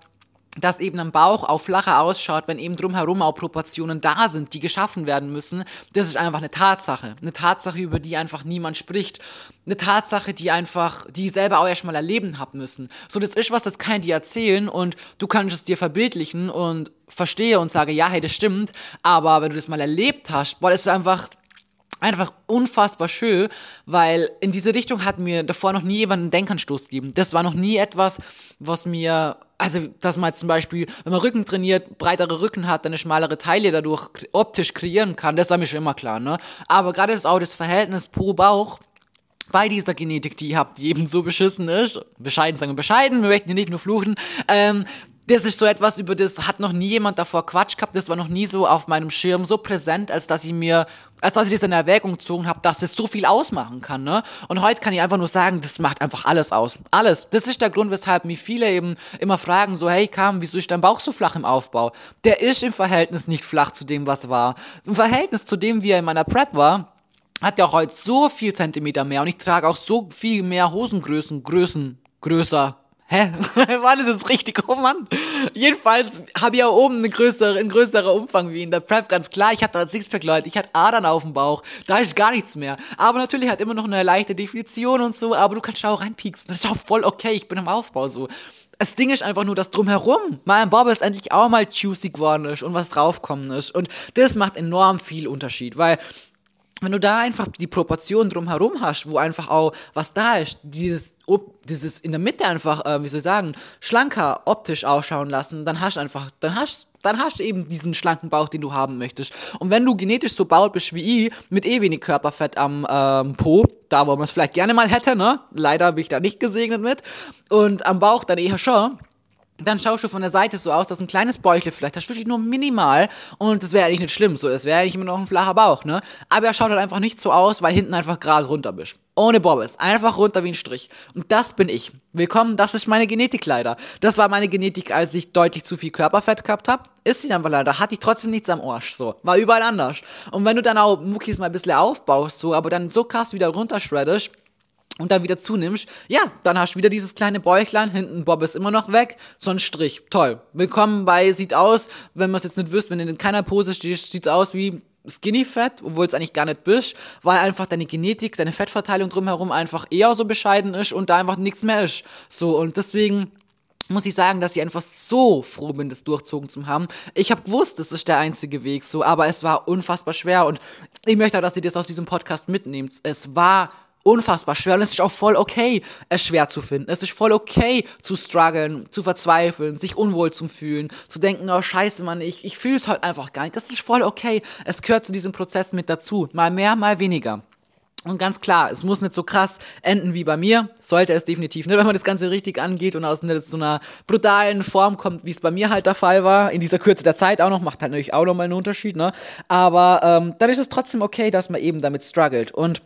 dass eben ein Bauch auch flacher ausschaut, wenn eben drumherum auch Proportionen da sind, die geschaffen werden müssen, das ist einfach eine Tatsache. Eine Tatsache, über die einfach niemand spricht. Eine Tatsache, die einfach, die ich selber auch erstmal erleben haben müssen. So, das ist was, das kann ich dir erzählen und du kannst es dir verbildlichen und verstehe und sage, ja, hey, das stimmt, aber wenn du das mal erlebt hast, boah, das ist einfach, einfach unfassbar schön, weil in diese Richtung hat mir davor noch nie jemand einen Denkanstoß gegeben. Das war noch nie etwas, was mir, also, dass man zum Beispiel, wenn man Rücken trainiert, breitere Rücken hat, dann eine schmalere Taille dadurch optisch kreieren kann, das war mir schon immer klar, ne? Aber gerade das auch das Verhältnis pro Bauch, bei dieser Genetik, die ihr habt, die eben so beschissen ist, bescheiden sagen wir bescheiden, wir möchten hier nicht nur fluchen, ähm, das ist so etwas, über das hat noch nie jemand davor Quatsch gehabt. Das war noch nie so auf meinem Schirm so präsent, als dass ich mir, als dass ich das in Erwägung gezogen habe, dass das so viel ausmachen kann. Ne? Und heute kann ich einfach nur sagen, das macht einfach alles aus. Alles. Das ist der Grund, weshalb mich viele eben immer fragen, so, hey Kam, wieso ist dein Bauch so flach im Aufbau? Der ist im Verhältnis nicht flach zu dem, was war. Im Verhältnis zu dem, wie er in meiner Prep war, hat er auch heute so viel Zentimeter mehr und ich trage auch so viel mehr Hosengrößen, Größen, größer, Hä? War das jetzt richtig? Oh Mann. Jedenfalls habe ich ja oben eine größere, ein größerer Umfang wie in der Prep, ganz klar. Ich hatte ein Sixpack, Leute. Ich hatte Adern auf dem Bauch. Da ist gar nichts mehr. Aber natürlich hat immer noch eine leichte Definition und so, aber du kannst da auch reinpieksen. Das ist auch voll okay. Ich bin im Aufbau so. Das Ding ist einfach nur, dass drumherum mein Bobbles endlich auch mal juicy geworden ist und was draufkommen ist. Und das macht enorm viel Unterschied, weil wenn du da einfach die Proportion drumherum hast, wo einfach auch was da ist, dieses, dieses in der Mitte einfach, äh, wie soll ich sagen, schlanker optisch ausschauen lassen, dann hast du einfach, dann hast, dann hast du eben diesen schlanken Bauch, den du haben möchtest. Und wenn du genetisch so baut bist wie ich, mit eh wenig Körperfett am ähm, Po, da wo man es vielleicht gerne mal hätte, ne? Leider bin ich da nicht gesegnet mit. Und am Bauch dann eher schon dann schaust du von der Seite so aus, dass ein kleines Bäuchle vielleicht, das wirklich nur minimal und das wäre eigentlich nicht schlimm, so, es wäre eigentlich immer noch ein flacher Bauch, ne? Aber er schaut halt einfach nicht so aus, weil hinten einfach gerade runter bist. Ohne Bobbes, einfach runter wie ein Strich. Und das bin ich. Willkommen, das ist meine Genetik leider. Das war meine Genetik, als ich deutlich zu viel Körperfett gehabt habe. Ist sie einfach leider, hatte ich trotzdem nichts am Arsch, so. War überall anders. Und wenn du dann auch Muckis mal ein bisschen aufbaust, so, aber dann so krass wieder runterschreddest, und dann wieder zunimmst, ja, dann hast du wieder dieses kleine Bäuchlein, hinten Bob ist immer noch weg, so ein Strich. Toll. Willkommen bei, sieht aus, wenn man es jetzt nicht wüsst, wenn du in keiner Pose stehst, sieht es aus wie Skinny Fat, obwohl es eigentlich gar nicht bist, weil einfach deine Genetik, deine Fettverteilung drumherum einfach eher so bescheiden ist und da einfach nichts mehr ist. So, und deswegen muss ich sagen, dass ich einfach so froh bin, das durchzogen zu haben. Ich habe gewusst, das ist der einzige Weg, so, aber es war unfassbar schwer und ich möchte auch, dass ihr das aus diesem Podcast mitnehmt. Es war unfassbar schwer und es ist auch voll okay, es schwer zu finden. Es ist voll okay zu strugglen, zu verzweifeln, sich unwohl zu fühlen, zu denken, oh scheiße, Mann, ich, ich fühle es halt einfach gar nicht. Das ist voll okay. Es gehört zu diesem Prozess mit dazu. Mal mehr, mal weniger. Und ganz klar, es muss nicht so krass enden wie bei mir. Sollte es definitiv nicht, wenn man das Ganze richtig angeht und aus so einer brutalen Form kommt, wie es bei mir halt der Fall war. In dieser Kürze der Zeit auch noch, macht halt natürlich auch nochmal einen Unterschied, ne? Aber ähm, dann ist es trotzdem okay, dass man eben damit struggelt. Und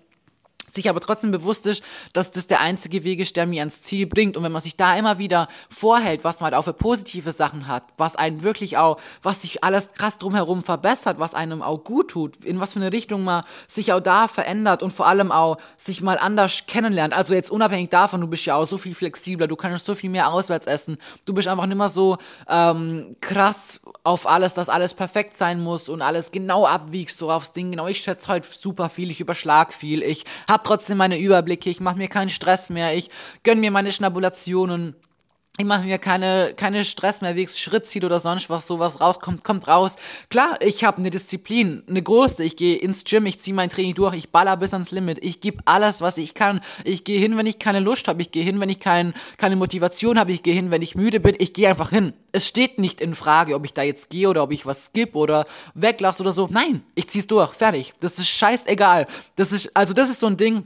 sich aber trotzdem bewusst ist, dass das der einzige Weg ist, der mir ans Ziel bringt. Und wenn man sich da immer wieder vorhält, was man halt auch für positive Sachen hat, was einen wirklich auch, was sich alles krass drumherum verbessert, was einem auch gut tut, in was für eine Richtung man sich auch da verändert und vor allem auch sich mal anders kennenlernt. Also jetzt unabhängig davon, du bist ja auch so viel flexibler, du kannst so viel mehr auswärts essen, du bist einfach nicht mehr so ähm, krass auf alles, dass alles perfekt sein muss und alles genau abwiegst, so aufs Ding. Genau, ich schätze heute super viel, ich überschlag viel, ich hab habe trotzdem meine Überblicke, ich mache mir keinen Stress mehr, ich gönn mir meine Schnabulationen. Ich mache mir keine, keine Stress mehr, wie Schritt zieht oder sonst was, sowas rauskommt, kommt raus. Klar, ich habe eine Disziplin, eine große. Ich gehe ins Gym, ich ziehe mein Training durch, ich baller bis ans Limit. Ich gebe alles, was ich kann. Ich gehe hin, wenn ich keine Lust habe. Ich gehe hin, wenn ich kein, keine Motivation habe. Ich gehe hin, wenn ich müde bin. Ich gehe einfach hin. Es steht nicht in Frage, ob ich da jetzt gehe oder ob ich was skippe oder weglasse oder so. Nein, ich zieh's durch. Fertig. Das ist scheißegal. Das ist, also das ist so ein Ding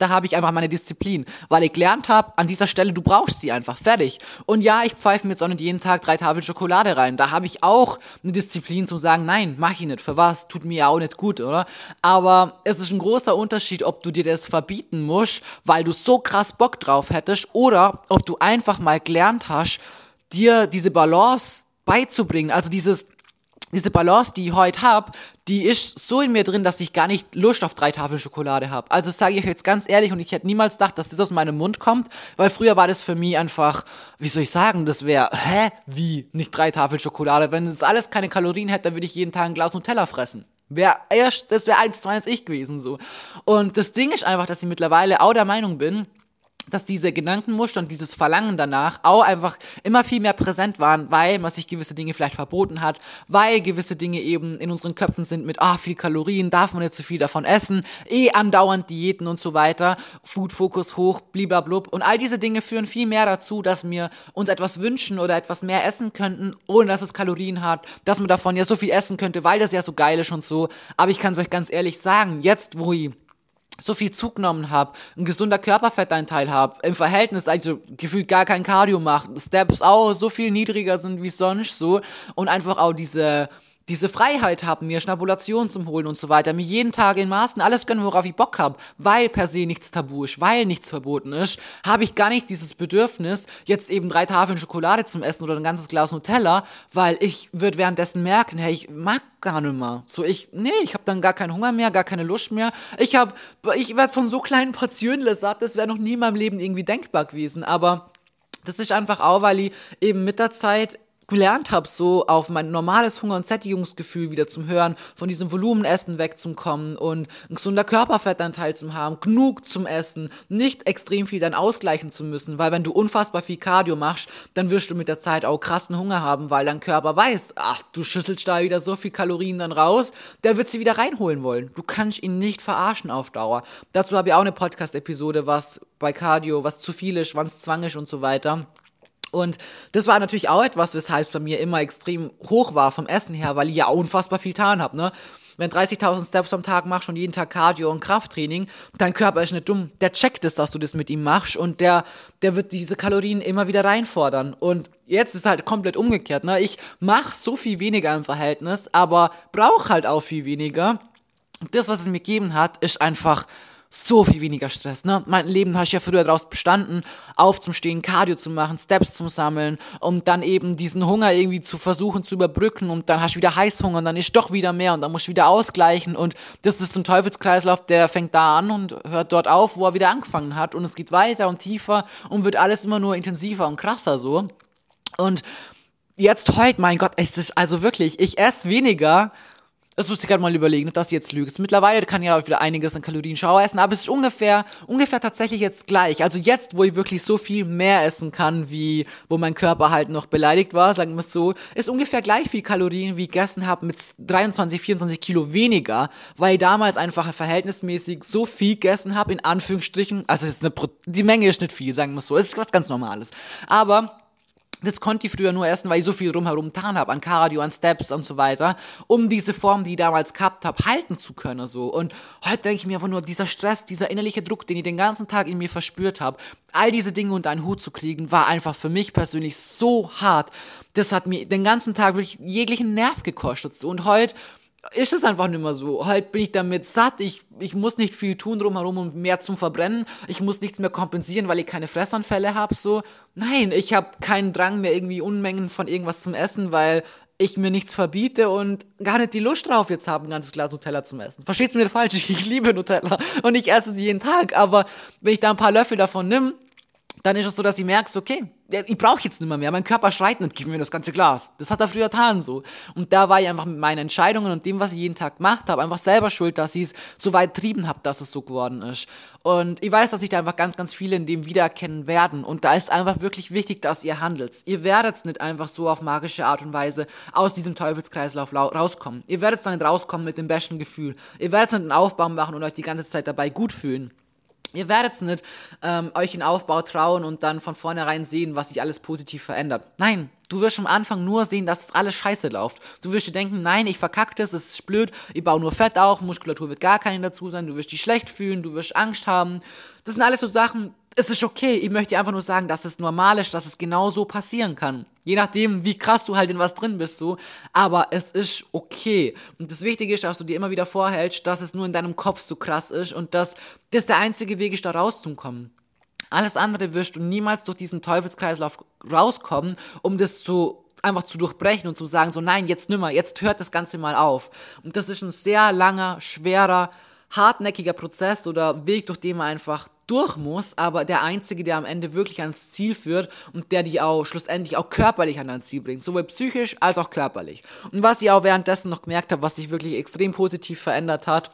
da habe ich einfach meine Disziplin, weil ich gelernt habe, an dieser Stelle, du brauchst sie einfach, fertig. Und ja, ich pfeife mir jetzt auch nicht jeden Tag drei Tafeln Schokolade rein. Da habe ich auch eine Disziplin zu sagen, nein, mach ich nicht. Für was? Tut mir ja auch nicht gut, oder? Aber es ist ein großer Unterschied, ob du dir das verbieten musst, weil du so krass Bock drauf hättest, oder ob du einfach mal gelernt hast, dir diese Balance beizubringen. Also dieses, diese Balance, die ich heute habe, die ist so in mir drin, dass ich gar nicht Lust auf drei Tafeln Schokolade habe. Also sage ich jetzt ganz ehrlich und ich hätte niemals gedacht, dass das aus meinem Mund kommt, weil früher war das für mich einfach, wie soll ich sagen, das wäre, hä, wie, nicht drei Tafeln Schokolade? Wenn es alles keine Kalorien hätte, dann würde ich jeden Tag ein Glas Nutella fressen. Wär erst, das wäre eins zu eins ich gewesen so. Und das Ding ist einfach, dass ich mittlerweile auch der Meinung bin, dass diese Gedankenmuster und dieses Verlangen danach auch einfach immer viel mehr präsent waren, weil man sich gewisse Dinge vielleicht verboten hat, weil gewisse Dinge eben in unseren Köpfen sind mit, ah, viel Kalorien, darf man nicht zu viel davon essen, eh andauernd Diäten und so weiter, Food Focus hoch, blub und all diese Dinge führen viel mehr dazu, dass wir uns etwas wünschen oder etwas mehr essen könnten, ohne dass es Kalorien hat, dass man davon ja so viel essen könnte, weil das ja so geil ist und so, aber ich kann es euch ganz ehrlich sagen, jetzt wo ich so viel zugenommen habe, ein gesunder Körperfetteinteil habe, im Verhältnis also gefühlt gar kein Cardio macht, Steps auch so viel niedriger sind wie sonst so und einfach auch diese diese Freiheit haben, mir Schnabulation zum Holen und so weiter, mir jeden Tag in Maßen alles gönnen, worauf ich Bock habe, weil per se nichts tabu ist, weil nichts verboten ist, habe ich gar nicht dieses Bedürfnis, jetzt eben drei Tafeln Schokolade zum Essen oder ein ganzes Glas Nutella, weil ich würde währenddessen merken, hey, ich mag gar nicht mehr. So ich, nee, ich habe dann gar keinen Hunger mehr, gar keine Lust mehr. Ich habe, ich werde von so kleinen Portionen satt, das wäre noch nie in meinem Leben irgendwie denkbar gewesen, aber das ist einfach auch, weil ich eben mit der Zeit gelernt habe, so auf mein normales Hunger- und Sättigungsgefühl wieder zum Hören, von diesem Volumenessen wegzukommen und ein gesunder Körperfettanteil zu haben, genug zum Essen, nicht extrem viel dann ausgleichen zu müssen, weil wenn du unfassbar viel Cardio machst, dann wirst du mit der Zeit auch krassen Hunger haben, weil dein Körper weiß, ach, du schüsselst da wieder so viel Kalorien dann raus, der wird sie wieder reinholen wollen. Du kannst ihn nicht verarschen auf Dauer. Dazu habe ich auch eine Podcast-Episode, was bei Cardio, was zu viel ist, wann es Zwang ist und so weiter. Und das war natürlich auch etwas, weshalb es bei mir immer extrem hoch war vom Essen her, weil ich ja unfassbar viel getan habe, ne? Wenn 30.000 Steps am Tag machst und jeden Tag Cardio und Krafttraining, dein Körper ist nicht dumm. Der checkt es, dass du das mit ihm machst und der, der wird diese Kalorien immer wieder reinfordern. Und jetzt ist halt komplett umgekehrt, ne? Ich mach so viel weniger im Verhältnis, aber brauche halt auch viel weniger. Das, was es mir gegeben hat, ist einfach so viel weniger Stress. Ne? Mein Leben habe ich ja früher daraus bestanden, aufzustehen, Cardio zu machen, Steps zu sammeln, um dann eben diesen Hunger irgendwie zu versuchen zu überbrücken und dann hast du wieder Heißhunger und dann ist doch wieder mehr und dann musst du wieder ausgleichen und das ist so ein Teufelskreislauf, der fängt da an und hört dort auf, wo er wieder angefangen hat und es geht weiter und tiefer und wird alles immer nur intensiver und krasser so. Und jetzt heute, mein Gott, es ist also wirklich, ich esse weniger, das musste ich gerade mal überlegen, dass ich jetzt lüge. Mittlerweile kann ich ja wieder einiges an Kalorien schau essen, aber es ist ungefähr, ungefähr tatsächlich jetzt gleich. Also jetzt, wo ich wirklich so viel mehr essen kann, wie wo mein Körper halt noch beleidigt war, sagen wir es so, ist ungefähr gleich viel Kalorien, wie ich gegessen habe, mit 23, 24 Kilo weniger, weil ich damals einfach verhältnismäßig so viel gegessen habe, in Anführungsstrichen. Also ist eine, die Menge ist nicht viel, sagen wir es so. Es ist was ganz Normales. Aber das konnte ich früher nur essen, weil ich so viel rumherum getan habe, an Cardio, an Steps und so weiter, um diese Form, die ich damals gehabt habe, halten zu können. So. Und heute denke ich mir einfach nur, dieser Stress, dieser innerliche Druck, den ich den ganzen Tag in mir verspürt habe, all diese Dinge unter einen Hut zu kriegen, war einfach für mich persönlich so hart. Das hat mir den ganzen Tag wirklich jeglichen Nerv gekostet. Und heute ist es einfach nicht mehr so. Halt bin ich damit satt, ich, ich muss nicht viel tun drumherum, um mehr zum Verbrennen. Ich muss nichts mehr kompensieren, weil ich keine Fressanfälle habe. So, nein, ich habe keinen Drang mehr, irgendwie Unmengen von irgendwas zum Essen, weil ich mir nichts verbiete und gar nicht die Lust drauf jetzt habe, ein ganzes Glas Nutella zum Essen. Versteht's mir falsch, ich liebe Nutella und ich esse sie jeden Tag, aber wenn ich da ein paar Löffel davon nimm, dann ist es so, dass ich merkst, okay, ich brauche jetzt nicht mehr, mehr. Mein Körper schreit nicht, gib mir das ganze Glas. Das hat er früher getan so. Und da war ich einfach mit meinen Entscheidungen und dem, was ich jeden Tag gemacht habe, einfach selber schuld, dass ich es so weit trieben habe, dass es so geworden ist. Und ich weiß, dass sich da einfach ganz, ganz viele in dem wiedererkennen werden. Und da ist einfach wirklich wichtig, dass ihr handelt. Ihr werdet nicht einfach so auf magische Art und Weise aus diesem Teufelskreislauf rauskommen. Ihr werdet dann nicht rauskommen mit dem besten Gefühl. Ihr werdet nicht einen Aufbau machen und euch die ganze Zeit dabei gut fühlen. Ihr werdet nicht ähm, euch in Aufbau trauen und dann von vornherein sehen, was sich alles positiv verändert. Nein, du wirst am Anfang nur sehen, dass alles scheiße läuft. Du wirst dir denken, nein, ich verkacke das, es ist blöd, ich baue nur Fett auf, Muskulatur wird gar keine dazu sein, du wirst dich schlecht fühlen, du wirst Angst haben. Das sind alles so Sachen, es ist okay. Ich möchte einfach nur sagen, dass es normal ist, dass es genau so passieren kann. Je nachdem, wie krass du halt in was drin bist, so. Aber es ist okay. Und das Wichtige ist, dass du dir immer wieder vorhältst, dass es nur in deinem Kopf so krass ist und dass das der einzige Weg ist, da rauszukommen. Alles andere wirst du niemals durch diesen Teufelskreislauf rauskommen, um das zu einfach zu durchbrechen und zu sagen, so nein, jetzt nimmer, jetzt hört das Ganze mal auf. Und das ist ein sehr langer, schwerer, hartnäckiger Prozess oder Weg, durch den man einfach durch muss, aber der einzige, der am Ende wirklich ans Ziel führt und der die auch schlussendlich auch körperlich an dein Ziel bringt, sowohl psychisch als auch körperlich. Und was ich auch währenddessen noch gemerkt habe, was sich wirklich extrem positiv verändert hat,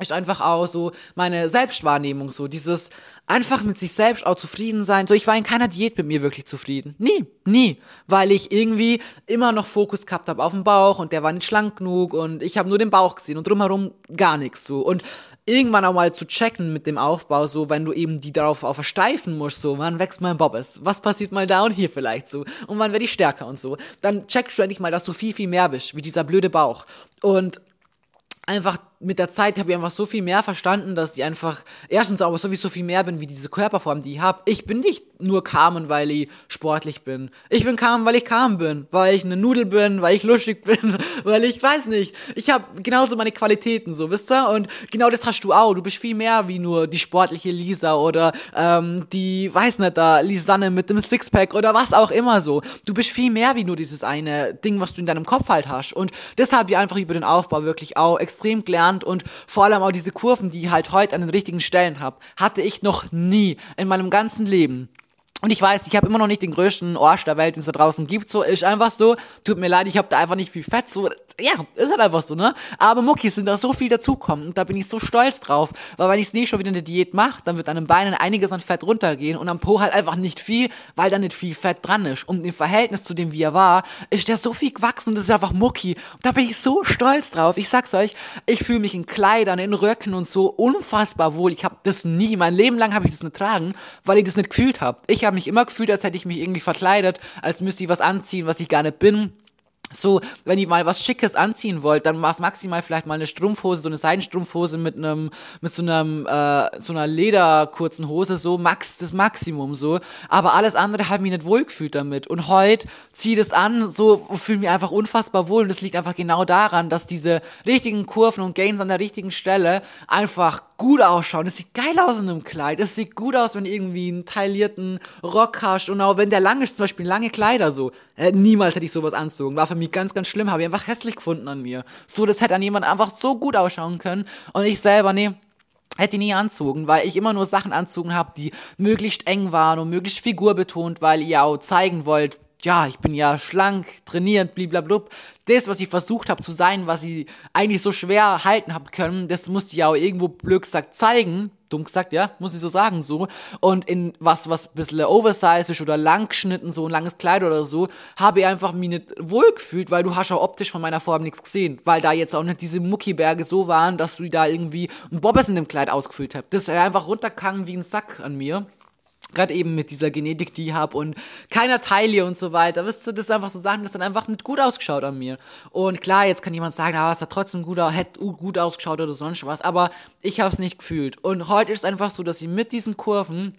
ist einfach auch so meine Selbstwahrnehmung, so dieses einfach mit sich selbst auch zufrieden sein. So, ich war in keiner Diät mit mir wirklich zufrieden. Nie, nie. Weil ich irgendwie immer noch Fokus gehabt habe auf den Bauch und der war nicht schlank genug und ich habe nur den Bauch gesehen und drumherum gar nichts so. Und irgendwann auch mal zu checken mit dem Aufbau, so wenn du eben die darauf auch versteifen musst, so wann wächst mein Bobbes, was passiert mal da und hier vielleicht so? Und wann werde ich stärker und so, dann checkst du endlich mal, dass du viel, viel mehr bist, wie dieser blöde Bauch. Und einfach mit der Zeit habe ich einfach so viel mehr verstanden, dass ich einfach erstens aber sowieso viel mehr bin wie diese Körperform, die ich habe. Ich bin nicht nur Carmen, weil ich sportlich bin. Ich bin Carmen, weil ich Carmen bin, weil ich eine Nudel bin, weil ich lustig bin, weil ich weiß nicht. Ich habe genauso meine Qualitäten, so wisst ihr? Und genau das hast du auch. Du bist viel mehr wie nur die sportliche Lisa oder ähm, die, weiß nicht, da Lisanne mit dem Sixpack oder was auch immer so. Du bist viel mehr wie nur dieses eine Ding, was du in deinem Kopf halt hast. Und das habe ich einfach über den Aufbau wirklich auch extrem gelernt gelernt und vor allem auch diese Kurven, die ich halt heute an den richtigen Stellen habe, hatte ich noch nie in meinem ganzen Leben. Und ich weiß, ich habe immer noch nicht den größten Arsch der Welt, den es da draußen gibt. So, ist einfach so. Tut mir leid, ich habe da einfach nicht viel Fett. So, ja, ist halt einfach so, ne? Aber Muckis sind da so viel dazukommen und da bin ich so stolz drauf. Weil wenn ich es nicht schon wieder eine Diät mache, dann wird an den Beinen einiges an Fett runtergehen und am Po halt einfach nicht viel, weil da nicht viel Fett dran ist. Und im Verhältnis zu dem, wie er war, ist der so viel gewachsen und das ist einfach Mucki. Und da bin ich so stolz drauf. Ich sag's euch, ich fühle mich in Kleidern, in Röcken und so unfassbar wohl. Ich habe das nie, mein Leben lang habe ich das nicht tragen, weil ich das nicht gefühlt habe. Ich habe habe mich immer gefühlt, als hätte ich mich irgendwie verkleidet, als müsste ich was anziehen, was ich gar nicht bin. So, wenn ich mal was Schickes anziehen wollt, dann war es maximal vielleicht mal eine Strumpfhose, so eine Seidenstrumpfhose mit einem, mit so einem, äh, so einer lederkurzen Hose, so max, das Maximum, so. Aber alles andere hat mich nicht wohlgefühlt damit. Und heute ziehe das an, so, fühle mich einfach unfassbar wohl. Und das liegt einfach genau daran, dass diese richtigen Kurven und Gains an der richtigen Stelle einfach gut ausschauen. Es sieht geil aus in einem Kleid. Es sieht gut aus, wenn irgendwie einen taillierten Rock hast. Und auch wenn der lang ist, zum Beispiel lange Kleider so. Äh, niemals hätte ich sowas anzogen. War für mich ganz, ganz schlimm. Habe ich einfach hässlich gefunden an mir. So, das hätte an jemand einfach so gut ausschauen können. Und ich selber, nee, hätte nie anzogen, weil ich immer nur Sachen anzogen habe, die möglichst eng waren und möglichst figurbetont, weil ihr auch zeigen wollt, ja, ich bin ja schlank, trainiert, bliblablub. Das, was ich versucht habe zu sein, was ich eigentlich so schwer halten habe können, das musste ich ja auch irgendwo blöd gesagt zeigen. Dumm gesagt, ja, muss ich so sagen, so. Und in was, was ein bisschen oversize ist oder lang geschnitten, so ein langes Kleid oder so, habe ich einfach mich nicht wohlgefühlt, weil du hast ja optisch von meiner Form nichts gesehen. Weil da jetzt auch nicht diese Muckiberge so waren, dass du da irgendwie ein Bobbes in dem Kleid ausgefüllt hast. Das ist einfach runtergegangen wie ein Sack an mir. Gerade eben mit dieser Genetik, die ich habe und keiner Taille und so weiter. Wisst ihr, das ist einfach so Sachen, das dann einfach nicht gut ausgeschaut an mir. Und klar, jetzt kann jemand sagen, ah, es hat trotzdem gut, hätte gut ausgeschaut oder sonst was, aber ich habe es nicht gefühlt. Und heute ist es einfach so, dass ich mit diesen Kurven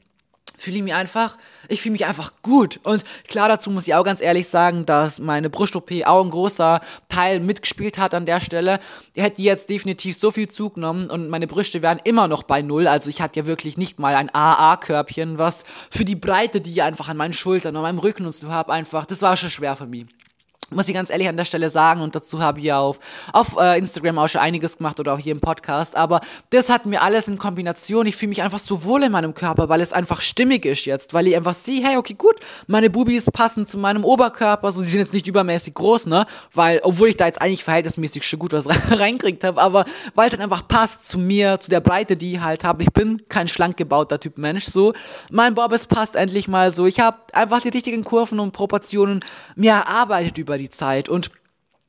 fühle ich mich einfach, ich fühle mich einfach gut. Und klar, dazu muss ich auch ganz ehrlich sagen, dass meine Brust-OP auch ein großer Teil mitgespielt hat an der Stelle. Ich hätte jetzt definitiv so viel zugenommen und meine Brüste wären immer noch bei Null. Also ich hatte ja wirklich nicht mal ein AA-Körbchen, was für die Breite, die ich einfach an meinen Schultern und meinem Rücken und so habe, einfach, das war schon schwer für mich muss ich ganz ehrlich an der Stelle sagen und dazu habe ich ja auf, auf äh, Instagram auch schon einiges gemacht oder auch hier im Podcast, aber das hat mir alles in Kombination, ich fühle mich einfach so wohl in meinem Körper, weil es einfach stimmig ist jetzt, weil ich einfach sehe, hey, okay, gut, meine Bubis passen zu meinem Oberkörper, so, sie sind jetzt nicht übermäßig groß, ne, weil, obwohl ich da jetzt eigentlich verhältnismäßig schon gut was reinkriegt habe, aber weil es dann einfach passt zu mir, zu der Breite, die ich halt habe, ich bin kein schlank gebauter Typ Mensch, so, mein Bobbes passt endlich mal so, ich habe einfach die richtigen Kurven und Proportionen mir erarbeitet über die die Zeit. Und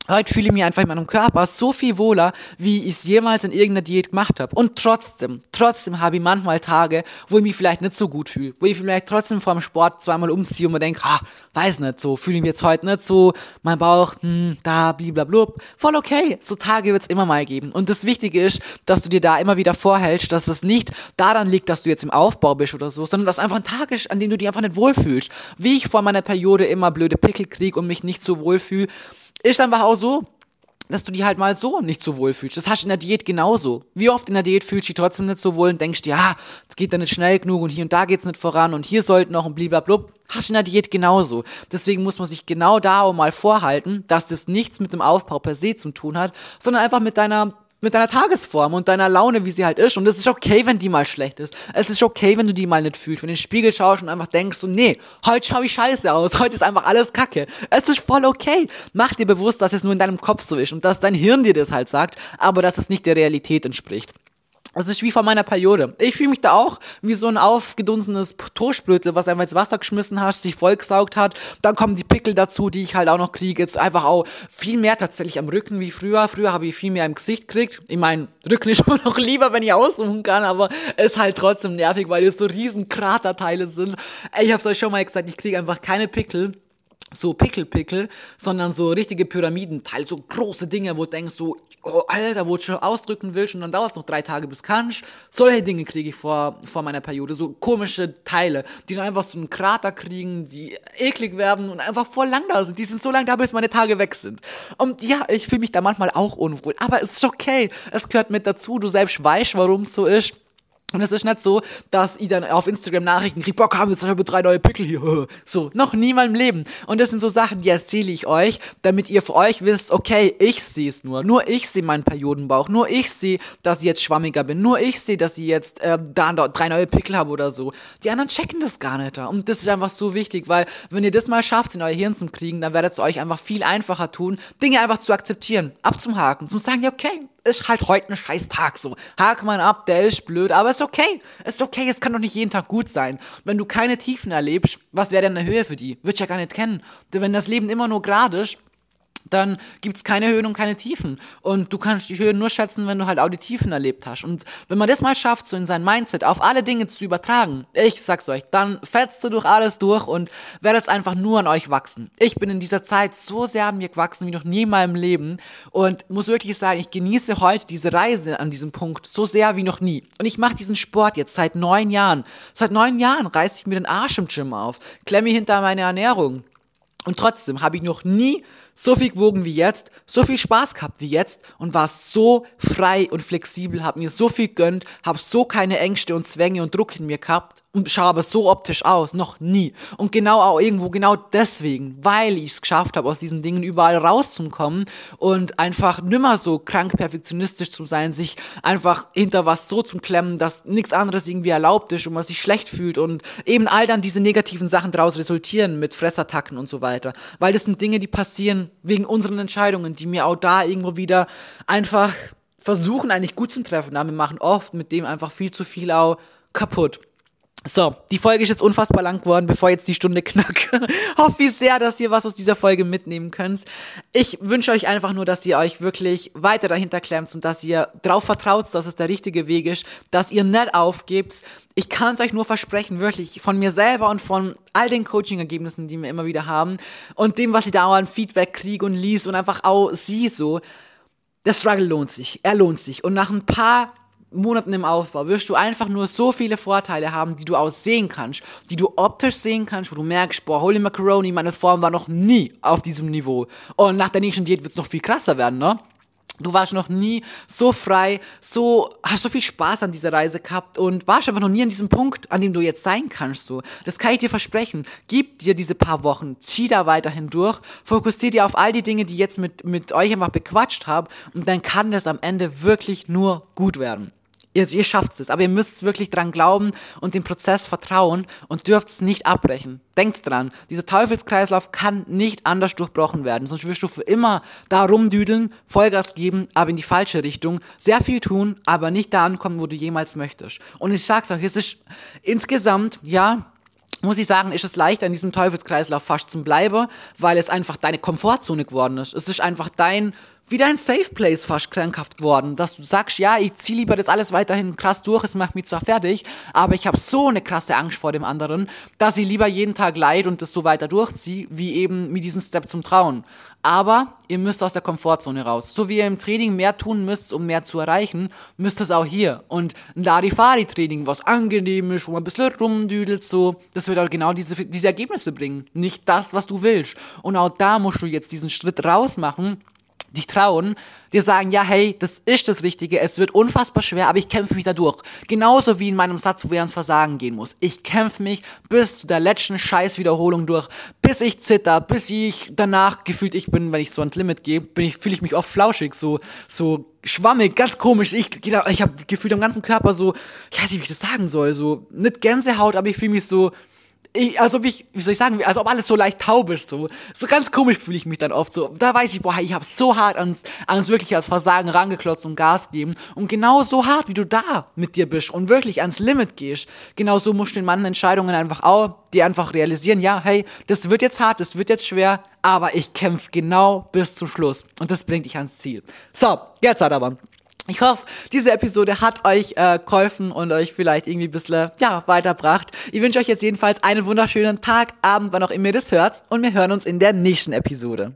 Heute fühle ich mich einfach in meinem Körper so viel wohler, wie ich es jemals in irgendeiner Diät gemacht habe. Und trotzdem, trotzdem habe ich manchmal Tage, wo ich mich vielleicht nicht so gut fühle. Wo ich vielleicht trotzdem vor dem Sport zweimal umziehe und mir denke, ha, weiß nicht so, fühle ich mich jetzt heute nicht so, mein Bauch, hm, da, bliblablub. Voll okay. So Tage wird es immer mal geben. Und das Wichtige ist, dass du dir da immer wieder vorhältst, dass es nicht daran liegt, dass du jetzt im Aufbau bist oder so, sondern dass einfach ein Tag ist, an dem du dich einfach nicht wohlfühlst. Wie ich vor meiner Periode immer blöde Pickel krieg und mich nicht so wohlfühle ist einfach auch so, dass du dich halt mal so nicht so wohl fühlst. Das hast du in der Diät genauso. Wie oft in der Diät fühlst du dich trotzdem nicht so wohl und denkst, ja, es geht da nicht schnell genug und hier und da geht's nicht voran und hier sollten noch ein bliblablub. Hast du in der Diät genauso. Deswegen muss man sich genau da auch mal vorhalten, dass das nichts mit dem Aufbau per se zu tun hat, sondern einfach mit deiner mit deiner Tagesform und deiner Laune, wie sie halt ist. Und es ist okay, wenn die mal schlecht ist. Es ist okay, wenn du die mal nicht fühlst, wenn du in den Spiegel schaust und einfach denkst so, nee, heute schaue ich scheiße aus, heute ist einfach alles Kacke. Es ist voll okay. Mach dir bewusst, dass es nur in deinem Kopf so ist und dass dein Hirn dir das halt sagt, aber dass es nicht der Realität entspricht. Das ist wie vor meiner Periode. Ich fühle mich da auch wie so ein aufgedunsenes Toastblödel, was einfach ins Wasser geschmissen hast, sich vollgesaugt hat. Dann kommen die Pickel dazu, die ich halt auch noch kriege. Jetzt einfach auch viel mehr tatsächlich am Rücken wie früher. Früher habe ich viel mehr im Gesicht gekriegt. Ich meine, Rücken ist immer noch lieber, wenn ich aussuchen kann, aber es ist halt trotzdem nervig, weil es so riesen Kraterteile sind. Ich habe es euch schon mal gesagt, ich kriege einfach keine Pickel so Pickel-Pickel, sondern so richtige Pyramidenteile, so große Dinge, wo du denkst so, oh, Alter, wo du schon ausdrücken willst und dann dauert es noch drei Tage bis kannst. Solche Dinge kriege ich vor, vor meiner Periode, so komische Teile, die dann einfach so einen Krater kriegen, die eklig werden und einfach voll lang da sind. Die sind so lang da, bis meine Tage weg sind. Und ja, ich fühle mich da manchmal auch unwohl, aber es ist okay. Es gehört mit dazu, du selbst weißt, warum es so ist. Und es ist nicht so, dass ich dann auf Instagram Nachrichten kriege, boah, haben jetzt habe drei neue Pickel hier. So, noch nie in meinem Leben. Und das sind so Sachen, die erzähle ich euch, damit ihr für euch wisst, okay, ich sehe es nur. Nur ich sehe meinen Periodenbauch. Nur ich sehe, dass ich jetzt schwammiger bin. Nur ich sehe, dass ich jetzt äh, da drei neue Pickel habe oder so. Die anderen checken das gar nicht. Und das ist einfach so wichtig, weil wenn ihr das mal schafft, in euer Hirn zu kriegen, dann werdet es euch einfach viel einfacher tun, Dinge einfach zu akzeptieren, abzuhaken, zum sagen, ja, okay, ist halt heute ein scheiß Tag so. Hak man ab, der ist blöd, aber ist okay. Ist okay, es kann doch nicht jeden Tag gut sein. Wenn du keine Tiefen erlebst, was wäre denn eine Höhe für die? Würd ich ja gar nicht kennen. Denn wenn das Leben immer nur gerade ist, dann gibt's keine Höhen und keine Tiefen. Und du kannst die Höhen nur schätzen, wenn du halt auch die Tiefen erlebt hast. Und wenn man das mal schafft, so in sein Mindset auf alle Dinge zu übertragen, ich sag's euch, dann fetzt du durch alles durch und werdet einfach nur an euch wachsen. Ich bin in dieser Zeit so sehr an mir gewachsen wie noch nie in meinem Leben und muss wirklich sagen, ich genieße heute diese Reise an diesem Punkt so sehr wie noch nie. Und ich mache diesen Sport jetzt seit neun Jahren. Seit neun Jahren reiß ich mir den Arsch im Gym auf, klemme hinter meine Ernährung. Und trotzdem habe ich noch nie so viel gewogen wie jetzt, so viel Spaß gehabt wie jetzt und war so frei und flexibel, hab mir so viel gönnt, hab so keine Ängste und Zwänge und Druck in mir gehabt und schaue aber so optisch aus, noch nie. Und genau auch irgendwo genau deswegen, weil ich es geschafft habe, aus diesen Dingen überall rauszukommen und einfach nimmer so krank perfektionistisch zu sein, sich einfach hinter was so zu klemmen, dass nichts anderes irgendwie erlaubt ist und man sich schlecht fühlt und eben all dann diese negativen Sachen daraus resultieren mit Fressattacken und so weiter. Weil das sind Dinge, die passieren wegen unseren Entscheidungen, die mir auch da irgendwo wieder einfach versuchen eigentlich gut zu treffen. Aber wir machen oft mit dem einfach viel zu viel auch kaputt. So, die Folge ist jetzt unfassbar lang geworden, bevor jetzt die Stunde knackt. Hoffe ich sehr, dass ihr was aus dieser Folge mitnehmen könnt. Ich wünsche euch einfach nur, dass ihr euch wirklich weiter dahinter klemmt und dass ihr darauf vertraut, dass es der richtige Weg ist, dass ihr nicht aufgebt. Ich kann es euch nur versprechen, wirklich, von mir selber und von all den Coaching-Ergebnissen, die wir immer wieder haben und dem, was ich da auch an Feedback kriege und lies und einfach auch sie so. Der Struggle lohnt sich, er lohnt sich. Und nach ein paar Monaten im Aufbau wirst du einfach nur so viele Vorteile haben, die du aussehen kannst, die du optisch sehen kannst, wo du merkst, boah, Holy Macaroni, meine Form war noch nie auf diesem Niveau. Und nach der nächsten Diät wird es noch viel krasser werden, ne? Du warst noch nie so frei, so, hast so viel Spaß an dieser Reise gehabt und warst einfach noch nie an diesem Punkt, an dem du jetzt sein kannst, so. Das kann ich dir versprechen. Gib dir diese paar Wochen, zieh da weiterhin durch, fokussier dir auf all die Dinge, die jetzt mit, mit euch einfach bequatscht haben und dann kann das am Ende wirklich nur gut werden. Ihr, ihr schafft es, aber ihr müsst wirklich dran glauben und dem Prozess vertrauen und dürft es nicht abbrechen. Denkt dran, dieser Teufelskreislauf kann nicht anders durchbrochen werden, sonst wirst du für immer da rumdüdeln, Vollgas geben, aber in die falsche Richtung, sehr viel tun, aber nicht da ankommen, wo du jemals möchtest. Und ich sag's euch, es ist insgesamt, ja, muss ich sagen, ist es leicht, an diesem Teufelskreislauf fast zu bleiben, weil es einfach deine Komfortzone geworden ist. Es ist einfach dein wieder ein Safe Place fast krankhaft geworden, dass du sagst, ja, ich zieh lieber das alles weiterhin krass durch, es macht mich zwar fertig, aber ich habe so eine krasse Angst vor dem anderen, dass ich lieber jeden Tag leid und das so weiter durchziehe, wie eben mit diesem Step zum Trauen. Aber ihr müsst aus der Komfortzone raus. So wie ihr im Training mehr tun müsst, um mehr zu erreichen, müsst ihr es auch hier. Und ein Larifari-Training, was angenehm ist, wo man ein bisschen rumdüdelt, so, das wird auch genau diese, diese Ergebnisse bringen. Nicht das, was du willst. Und auch da musst du jetzt diesen Schritt rausmachen dich trauen, dir sagen, ja, hey, das ist das Richtige, es wird unfassbar schwer, aber ich kämpfe mich da durch. Genauso wie in meinem Satz, wo er ans Versagen gehen muss. Ich kämpfe mich bis zu der letzten Scheißwiederholung durch, bis ich zitter, bis ich danach gefühlt ich bin, wenn ich so ans Limit gehe, ich, fühle ich mich oft flauschig, so, so schwammig, ganz komisch. Ich, ich habe gefühlt am ganzen Körper so, ich weiß nicht, wie ich das sagen soll, so, nicht Gänsehaut, aber ich fühle mich so, ich, als ob ich, wie soll ich sagen, als ob alles so leicht taub ist, so. So ganz komisch fühle ich mich dann oft so. Da weiß ich, boah, ich habe so hart ans, ans wirklich als Versagen rangeklotzt und Gas geben. Und genau so hart, wie du da mit dir bist und wirklich ans Limit gehst, genau so musst du in manchen Entscheidungen einfach auch, die einfach realisieren, ja, hey, das wird jetzt hart, das wird jetzt schwer, aber ich kämpfe genau bis zum Schluss. Und das bringt dich ans Ziel. So, jetzt hat aber. Ich hoffe, diese Episode hat euch äh, geholfen und euch vielleicht irgendwie ein bisschen ja, weiterbracht. Ich wünsche euch jetzt jedenfalls einen wunderschönen Tag, Abend, wann auch immer ihr das hört. Und wir hören uns in der nächsten Episode.